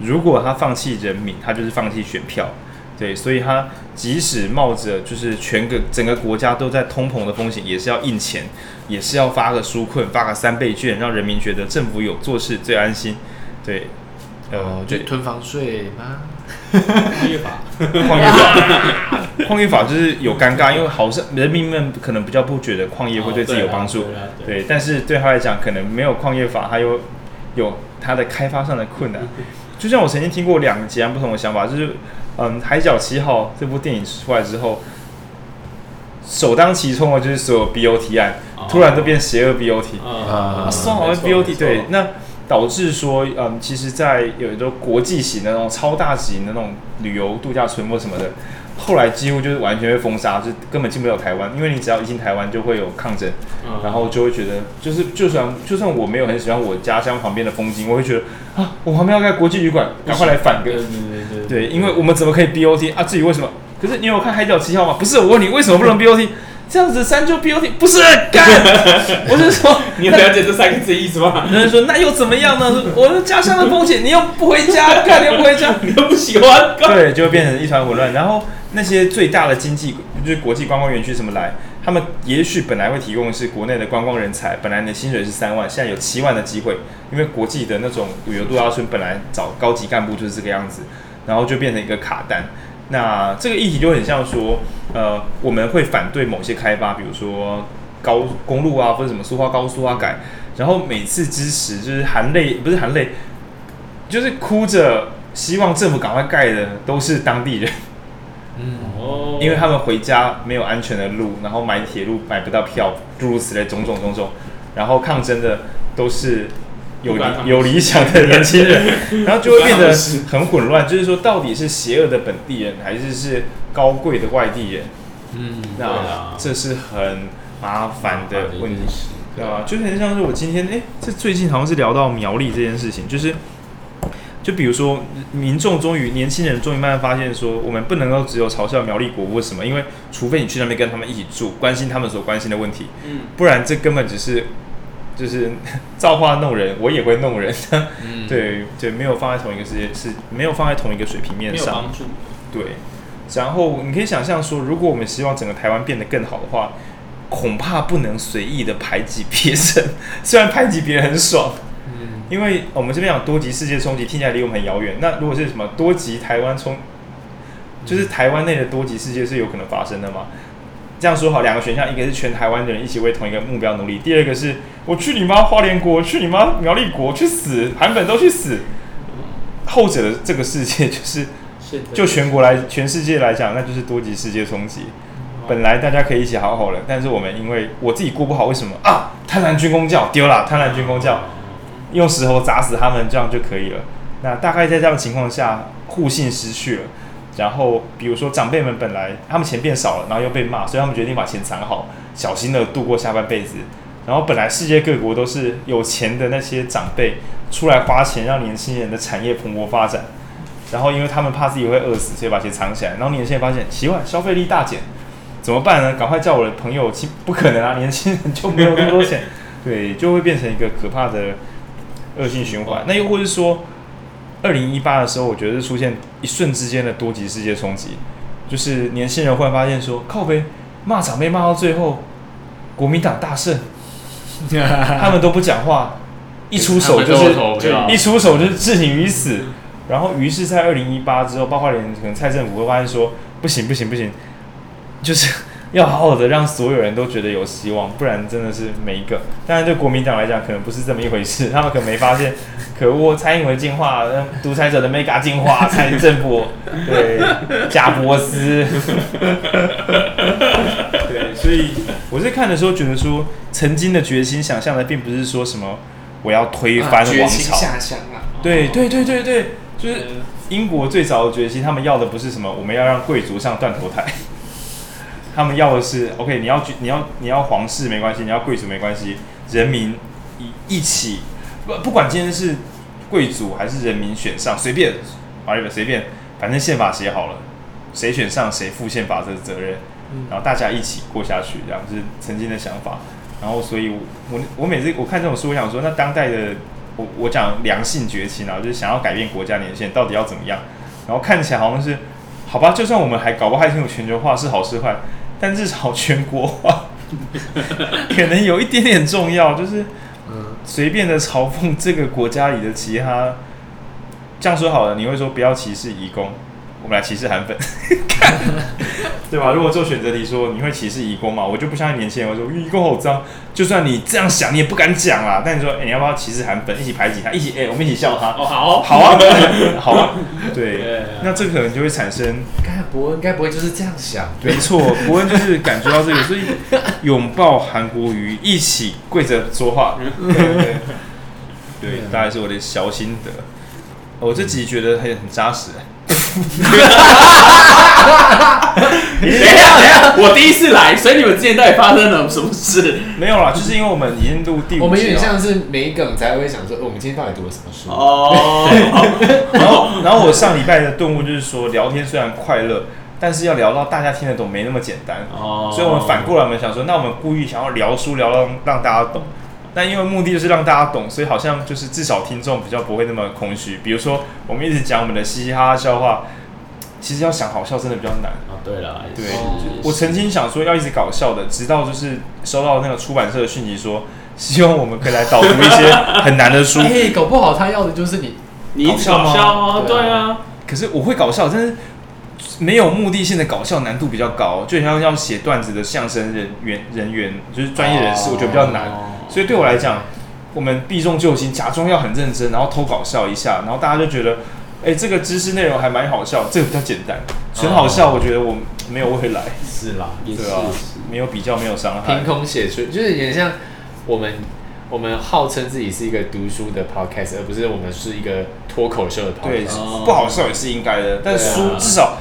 如果他放弃人民，他就是放弃选票。对，所以他即使冒着就是全个整个国家都在通膨的风险，也是要印钱，也是要发个纾困，发个三倍券，让人民觉得政府有做事最安心。对，呃，就囤房税吗？矿业法，矿业法，矿业法就是有尴尬，因为好像人民们可能比较不觉得矿业会对自己有帮助，哦对，啊对，啊对，对，但是对他来讲，可能没有矿业法，他又有他的开发上的困难。就像我曾经听过两个截然不同的想法，就是嗯，《海角七号》这部电影出来之后，首当其冲的就是所有 BOT 案，哦、突然都变邪恶 BOT，啊，算好的 BOT，对，那。导致说，嗯，其实，在有一个国际型的那种超大型的那种旅游度假村或什么的，后来几乎就是完全被封杀，就根本进不了台湾。因为你只要一进台湾，就会有抗争，然后就会觉得，就是就算就算我没有很喜欢我家乡旁边的风景，我会觉得啊，我旁边要开国际旅馆，赶快来反个，对对对，对，因为我们怎么可以 BOT 啊？至于为什么？可是你有看《海角七号》吗？不是，我问你，为什么不能 BOT？这样子三就 BOT 不是干，我是说，你有了解这三个字的意思吗？有人说那又怎么样呢？我的家乡的风景，你又不回家，干你又不回家，你又不喜欢，对，就会变成一团混乱。然后那些最大的经济，就是国际观光园区什么来，他们也许本来会提供的是国内的观光人才，本来你的薪水是三万，现在有七万的机会，因为国际的那种旅游度假村本来找高级干部就是这个样子，然后就变成一个卡单。那这个议题就很像说，呃，我们会反对某些开发，比如说高公路啊，或者什么苏花高速啊改，然后每次支持就是含泪，不是含泪，就是哭着希望政府赶快盖的都是当地人，嗯哦，因为他们回家没有安全的路，然后买铁路买不到票，诸如此类种种种种，然后抗争的都是。有理有理想的年轻人，然后就会变得很混乱。就是说，到底是邪恶的本地人，还是是高贵的外地人？嗯，那这是很麻烦的问题，对吧？就很像是我今天，哎，这最近好像是聊到苗栗这件事情，就是，就比如说民众终于年轻人终于慢慢发现说，我们不能够只有嘲笑苗栗国为什么？因为除非你去那边跟他们一起住，关心他们所关心的问题，嗯，不然这根本只是就是造化弄人，我也会弄人，嗯，对对，没有放在同一个世界，是没有放在同一个水平面上，对。然后你可以想象说，如果我们希望整个台湾变得更好的话，恐怕不能随意的排挤别人。虽然排挤别人很爽，嗯，因为我们这边讲多极世界冲击，听起来离我们很遥远。那如果是什么多极台湾冲，就是台湾内的多极世界是有可能发生的嘛？这样说好，两个选项，一个是全台湾的人一起为同一个目标努力，第二个是我去你妈花莲国，去你妈苗栗国，去死，韩本都去死。后者的这个世界就是。就全国来，全世界来讲，那就是多极世界冲击。本来大家可以一起好好的，但是我们因为我自己过不好，为什么啊？贪婪军工教丢了，贪婪军工教用石头砸死他们，这样就可以了。那大概在这样的情况下，互信失去了。然后比如说长辈们本来他们钱变少了，然后又被骂，所以他们决定把钱藏好，小心的度过下半辈子。然后本来世界各国都是有钱的那些长辈出来花钱，让年轻人的产业蓬勃发展。然后，因为他们怕自己会饿死，所以把钱藏起来。然后年轻人发现奇怪，消费力大减，怎么办呢？赶快叫我的朋友亲，不可能啊，年轻人就没有那么多钱，对，就会变成一个可怕的恶性循环。那又或是说，二零一八的时候，我觉得是出现一瞬之间的多极世界冲击，就是年轻人忽然发现说，靠呗骂长辈骂到最后，国民党大胜，他们都不讲话，一出手就是一出手就是置你于死。然后，于是，在二零一八之后，包括连可能蔡政府会发现说，不行，不行，不行，就是要好好的让所有人都觉得有希望，不然真的是每一个。当然，对国民党来讲，可能不是这么一回事，他们可能没发现，可恶，蔡英文进化，独裁者的 mega 进化，蔡政府对，贾伯斯，对，所以我在看的时候觉得说，曾经的决心想象的并不是说什么我要推翻王朝，啊啊、对，对，对，对，对。就是英国最早的决心，他们要的不是什么，我们要让贵族上断头台，他们要的是，OK，你要你要你要皇室没关系，你要贵族没关系，人民一一起，不不管今天是贵族还是人民选上，随便，啊，随便，反正宪法写好了，谁选上谁负宪法的责任，然后大家一起过下去，这样是曾经的想法。然后，所以我我我每次我看这种书，我想说，那当代的。我我讲良性崛起呢，就是想要改变国家年限，到底要怎么样？然后看起来好像是，好吧，就算我们还搞不太清楚全球化是好是坏，但至少全国化可能有一点点重要，就是随便的嘲讽这个国家里的其他。这样说好了，你会说不要歧视移工。我们来歧视韩粉，对吧？如果做选择题说你会歧视移工嘛？我就不相信年轻人会说移工好脏。就算你这样想，你也不敢讲啦。但你说，哎、欸，你要不要歧视韩粉？一起排挤他，一起，哎、欸，我们一起笑他。哦，好，好啊，好啊。对，对那这可能就会产生。该博恩该不会就是这样想？没错，伯恩就是感觉到这个，所以拥抱韩国瑜，一起跪着说话。对，对，对，对，大概是我的小心得。我这集觉得很很扎实。等一下，等一下，我第一次来，所以你们之前到底发生了什么事？没有啦，就是因为我们已经录第五集，我们有点像是没梗才会想说，我们今天到底读了什么书？哦，然后，然后我上礼拜的顿悟就是说，聊天虽然快乐，但是要聊到大家听得懂，没那么简单。哦，所以我们反过来，我们想说，那我们故意想要聊书聊到让大家懂。但因为目的就是让大家懂，所以好像就是至少听众比较不会那么空虚。比如说，我们一直讲我们的嘻嘻哈哈笑话，其实要想好笑真的比较难啊。对了，对，我曾经想说要一直搞笑的，直到就是收到那个出版社的讯息说，希望我们可以来导读一些很难的书。哎，搞不好他要的就是你，你搞笑吗？对啊。可是我会搞笑，但是没有目的性的搞笑难度比较高，就像要写段子的相声人员人员，就是专业人士，我觉得比较难。所以对我来讲，我们避重就轻，假装要很认真，然后偷搞笑一下，然后大家就觉得，哎、欸，这个知识内容还蛮好笑，这个比较简单，纯好笑，我觉得我没有未来。是啦，对啊，没有比较，没有伤害。凭空写出，就是有点像我们，我们号称自己是一个读书的 podcast，而不是我们是一个脱口秀的 podcast。对，不好笑也是应该的，但书至少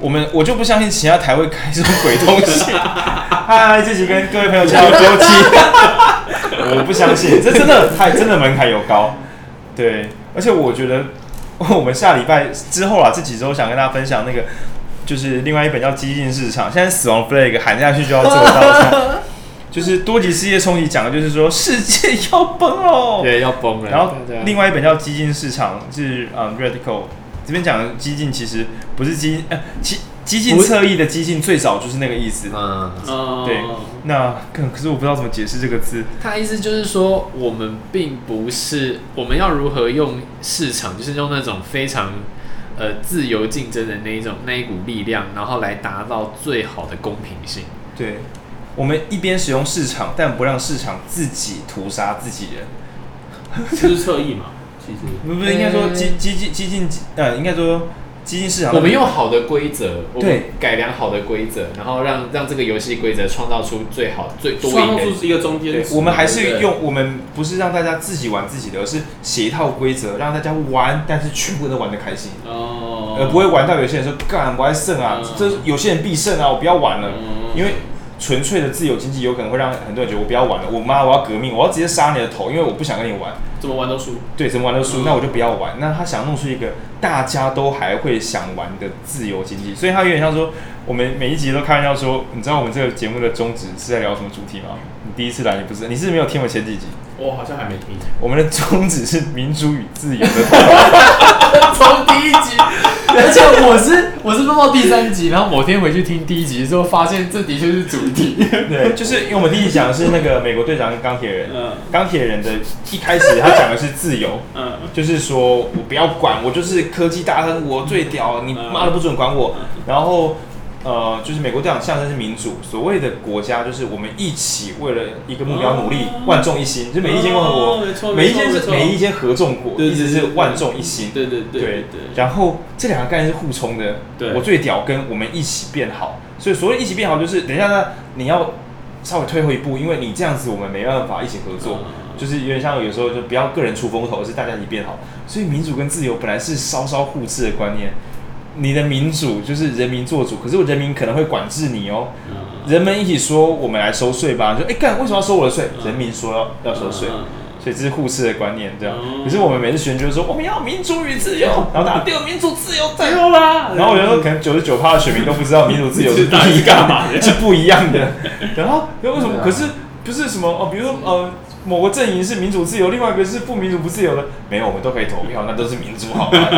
我们我就不相信其他台会开这种鬼东西。嗨，这集跟各位朋友讲标题，我不相信，这真的太真的门槛有高。对，而且我觉得我们下礼拜之后啊，这几周想跟大家分享那个，就是另外一本叫《激进市场》，现在死亡 flag 喊下去就要做到。就是多极世界冲击讲的就是说世界要崩哦，对，要崩了。然后另外一本叫《激进市场》，是嗯 Radical 这边讲的激进其实不是激呃激激进侧翼的激进，最早就是那个意思。嗯，对。那可可是我不知道怎么解释这个字。他意思就是说，我们并不是我们要如何用市场，就是用那种非常呃自由竞争的那一种那一股力量，然后来达到最好的公平性。对。我们一边使用市场，但不让市场自己屠杀自己人，这是侧翼嘛？其实不不，应该说激激进激进呃，应该说激进市场。我们用好的规则，对，改良好的规则，然后让让这个游戏规则创造出最好最多创造出一个中间。我们还是用我们不是让大家自己玩自己的，而是写一套规则让大家玩，但是全部都玩得开心哦，而不会玩到有些人说干我爱胜啊，这有些人必胜啊，我不要玩了，因为。纯粹的自由经济有可能会让很多人觉得我不要玩了，我妈我要革命，我要直接杀你的头，因为我不想跟你玩。怎么玩都输。对，怎么玩都输，嗯、那我就不要玩。那他想弄出一个大家都还会想玩的自由经济，所以他有点像说，我们每一集都开玩笑说，你知道我们这个节目的宗旨是在聊什么主题吗？你第一次来，你不是，你是，是没有听我前几集？我好像还没听。我们的宗旨是民主与自由的。从第一集。而且我是我是录到第三集，然后某天回去听第一集之后，发现这的确是主题。对，就是因为我们第一集讲的是那个美国队长跟钢铁人。嗯。钢铁人的一开始他讲的是自由。嗯。就是说我不要管，我就是科技大亨，我最屌，你妈的不准管我。然后。呃，就是美国队长象征是民主，所谓的国家就是我们一起为了一个目标努力，万众一心。就每一间共和国，每一间是每一间合众国，一直是万众一心。对对对对。然后这两个概念是互冲的。我最屌，跟我们一起变好。所以所谓一起变好，就是等一下呢，你要稍微退后一步，因为你这样子我们没办法一起合作。就是有点像有时候就不要个人出风头，而是大家一起变好。所以民主跟自由本来是稍稍互斥的观念。你的民主就是人民做主，可是我人民可能会管制你哦。人们一起说，我们来收税吧，就哎干，为什么要收我的税？人民说要要收税，所以这是互斥的观念，这样。可是我们每次选举说我们要民主与自由，然后大家丢民主自由自由啦。然后我觉得可能九十九趴的选民都不知道民主自由是 到底干嘛的，是不一样的。然后为什么？可是不是什么哦？比如说呃。某个阵营是民主自由，另外一个是不民主不自由的，没有，我们都可以投票，那都是民主好吗？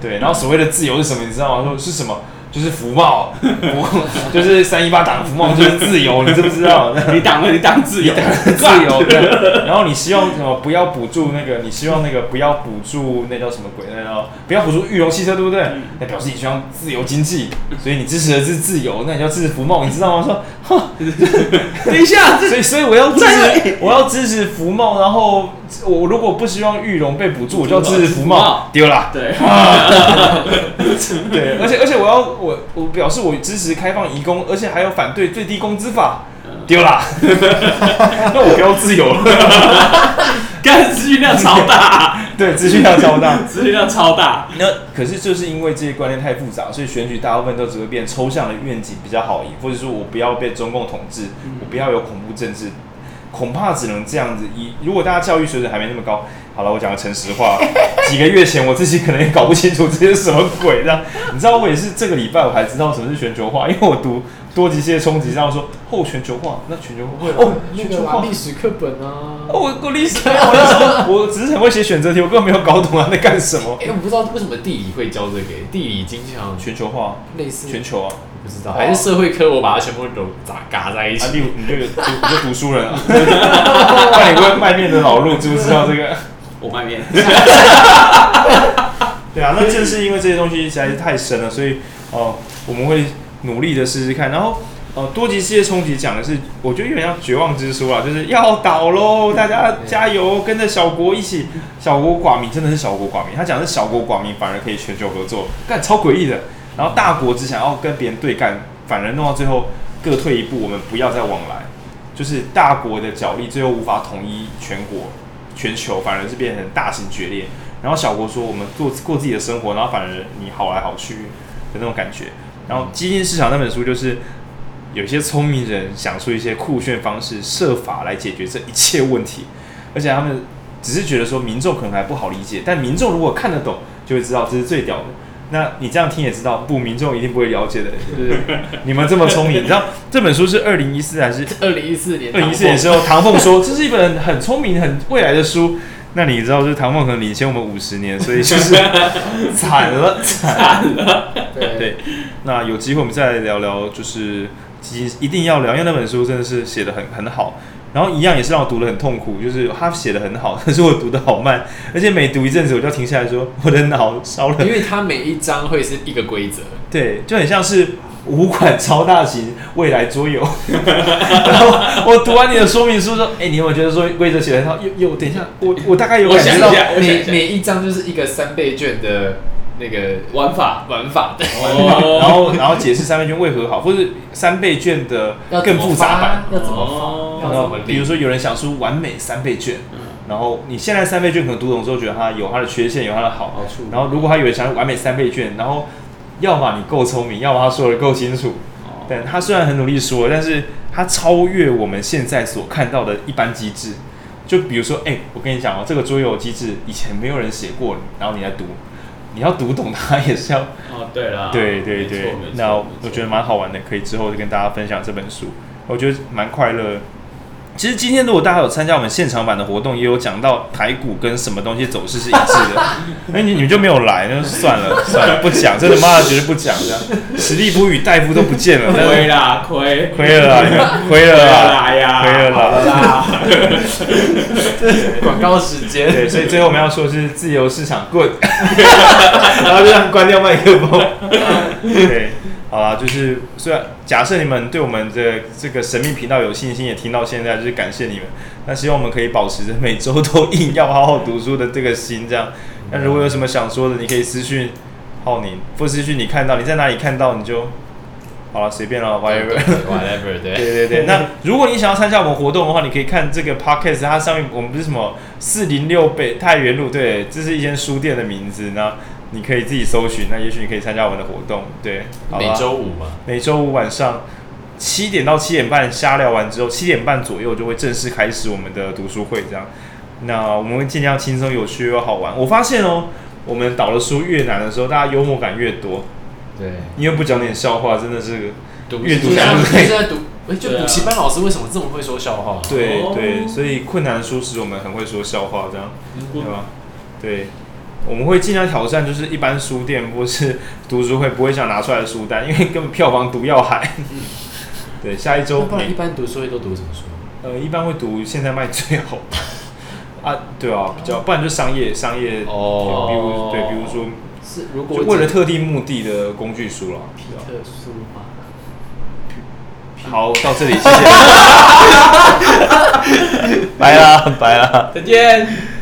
对，然后所谓的自由是什么？你知道吗？说是什么？就是服贸，就是三一八党福茂就是自由，你知不知道？你党了，你党自由，自由。对。然后你希望什么？不要补助那个，你希望那个不要补助那叫什么鬼？那叫不要补助裕隆汽车，对不对？那表示你希望自由经济，所以你支持的是自由，那你要支持福茂，你知道吗？说，哼，等一下，所以所以我要支持，我要支持福茂，然后我如果不希望玉龙被补助，我就要支持福茂，丢了。对。对，而且而且我要。我我表示我支持开放移工，而且还有反对最低工资法，丢啦，那我不要自由了，干资讯量超大，对，资讯量超大，资讯量超大。那可是就是因为这些观念太复杂，所以选举大部分都只会变抽象的愿景比较好赢，或者说我不要被中共统治，我不要有恐怖政治，恐怕只能这样子。以如果大家教育水准还没那么高。好了，我讲个诚实话。几个月前，我自己可能也搞不清楚这些什么鬼，这样。你知道，我也是这个礼拜我才知道什么是全球化，因为我读多极世界冲击，这样说后全球化，那全球化哦，全球化历史课本啊。哦，我我历史没有，我只是很会写选择题，我根本没有搞懂他在干什么。哎，我不知道为什么地理会教这个，地理经常全球化，类似全球啊，不知道，还是社会科，我把它全部都杂嘎在一起。你你这个你就读书人啊，那你问卖面的老路知不知道这个？我卖面。对啊，那正是因为这些东西实在是太深了，所以哦、呃，我们会努力的试试看。然后呃，多极世界冲击讲的是，我觉得有点像绝望之书啊，就是要倒喽，大家加油，跟着小国一起，小国寡民真的是小国寡民。他讲的是小国寡民反而可以全球合作，干超诡异的。然后大国只想要跟别人对干，反而弄到最后各退一步，我们不要再往来，就是大国的角力最后无法统一全国。全球反而是变成大型决裂，然后小国说我们做过自己的生活，然后反而你好来好去的那种感觉。然后《基金市场》那本书就是有些聪明人想出一些酷炫方式，设法来解决这一切问题，而且他们只是觉得说民众可能还不好理解，但民众如果看得懂，就会知道这是最屌的。那你这样听也知道，不，民众一定不会了解的，就是你们这么聪明，你知道这本书是二零一四还是二零一四年？二零一四年的时候，唐凤说这是一本很聪明、很未来的书。那你知道，就是唐凤可能领先我们五十年，所以就是 惨了，惨了。对对，那有机会我们再来聊聊，就是一定要聊，因为那本书真的是写的很很好。然后一样也是让我读得很痛苦，就是他写的很好，可是我读的好慢，而且每读一阵子我就要停下来说我的脑烧了。因为它每一章会是一个规则，对，就很像是五款超大型未来桌游。然后我读完你的说明书说，哎，你有没有觉得说规则写得很好？有有，等一下，我我大概有感觉到每每一章就是一个三倍券的。那个玩法，玩法的，然后然后解释三倍券为何好，或是三倍券的更复杂版要怎么发？然后比如说有人想出完美三倍券，然后你现在三倍券可能读懂之后觉得它有它的缺陷，有它的好处。然后如果他有人想完美三倍券，然后要么你够聪明，要么他说的够清楚。但他虽然很努力说，但是他超越我们现在所看到的一般机制。就比如说，哎，我跟你讲哦，这个桌游机制以前没有人写过，然后你来读。你要读懂它也是要哦，对了，对对对，那我觉得蛮好玩的，可以之后再跟大家分享这本书，我觉得蛮快乐。其实今天如果大家有参加我们现场版的活动，也有讲到台股跟什么东西走势是一致的，哎，你你们就没有来，那就算了算了，不讲，真的妈的绝对不讲，这样史蒂夫与戴夫都不见了，亏啦亏。亏了啦，亏了啦呀，亏了啦，广告时间，对，所以最后我们要说是自由市场 good，然后就让关掉麦克风，对。好啦，就是虽然假设你们对我们的这个神秘频道有信心，也听到现在，就是感谢你们。那希望我们可以保持着每周都硬要好好读书的这个心，这样。那如果有什么想说的，你可以私讯浩宁，或私讯你看到你在哪里看到，你就好了，随便了，whatever whatever。对对对 对。那如果你想要参加我们活动的话，你可以看这个 podcast，它上面我们不是什么四零六北太原路，对，这是一间书店的名字，那。你可以自己搜寻，那也许你可以参加我们的活动，对，每周五嘛，每周五晚上七点到七点半瞎聊完之后，七点半左右就会正式开始我们的读书会，这样。那我们会尽量轻松、有趣又好玩。我发现哦，我们导的书越难的时候，大家幽默感越多。对，因为不讲点笑话，真的是阅读量。现在读，哎，就补习班老师为什么这么会说笑话？对对，所以困难的书使我们很会说笑话，这样，对吧？对。我们会尽量挑战，就是一般书店或是读书会不会想拿出来的书单，因为根本票房毒药海。对，下一周。不然一般读书会都读什么书？呃，一般会读现在卖最好啊，对啊，比较，不然就商业商业哦，比如对，比如说是如果就为了特定目的的工具书了。皮特书吗？好，到这里，谢谢。拜了，拜了，再见。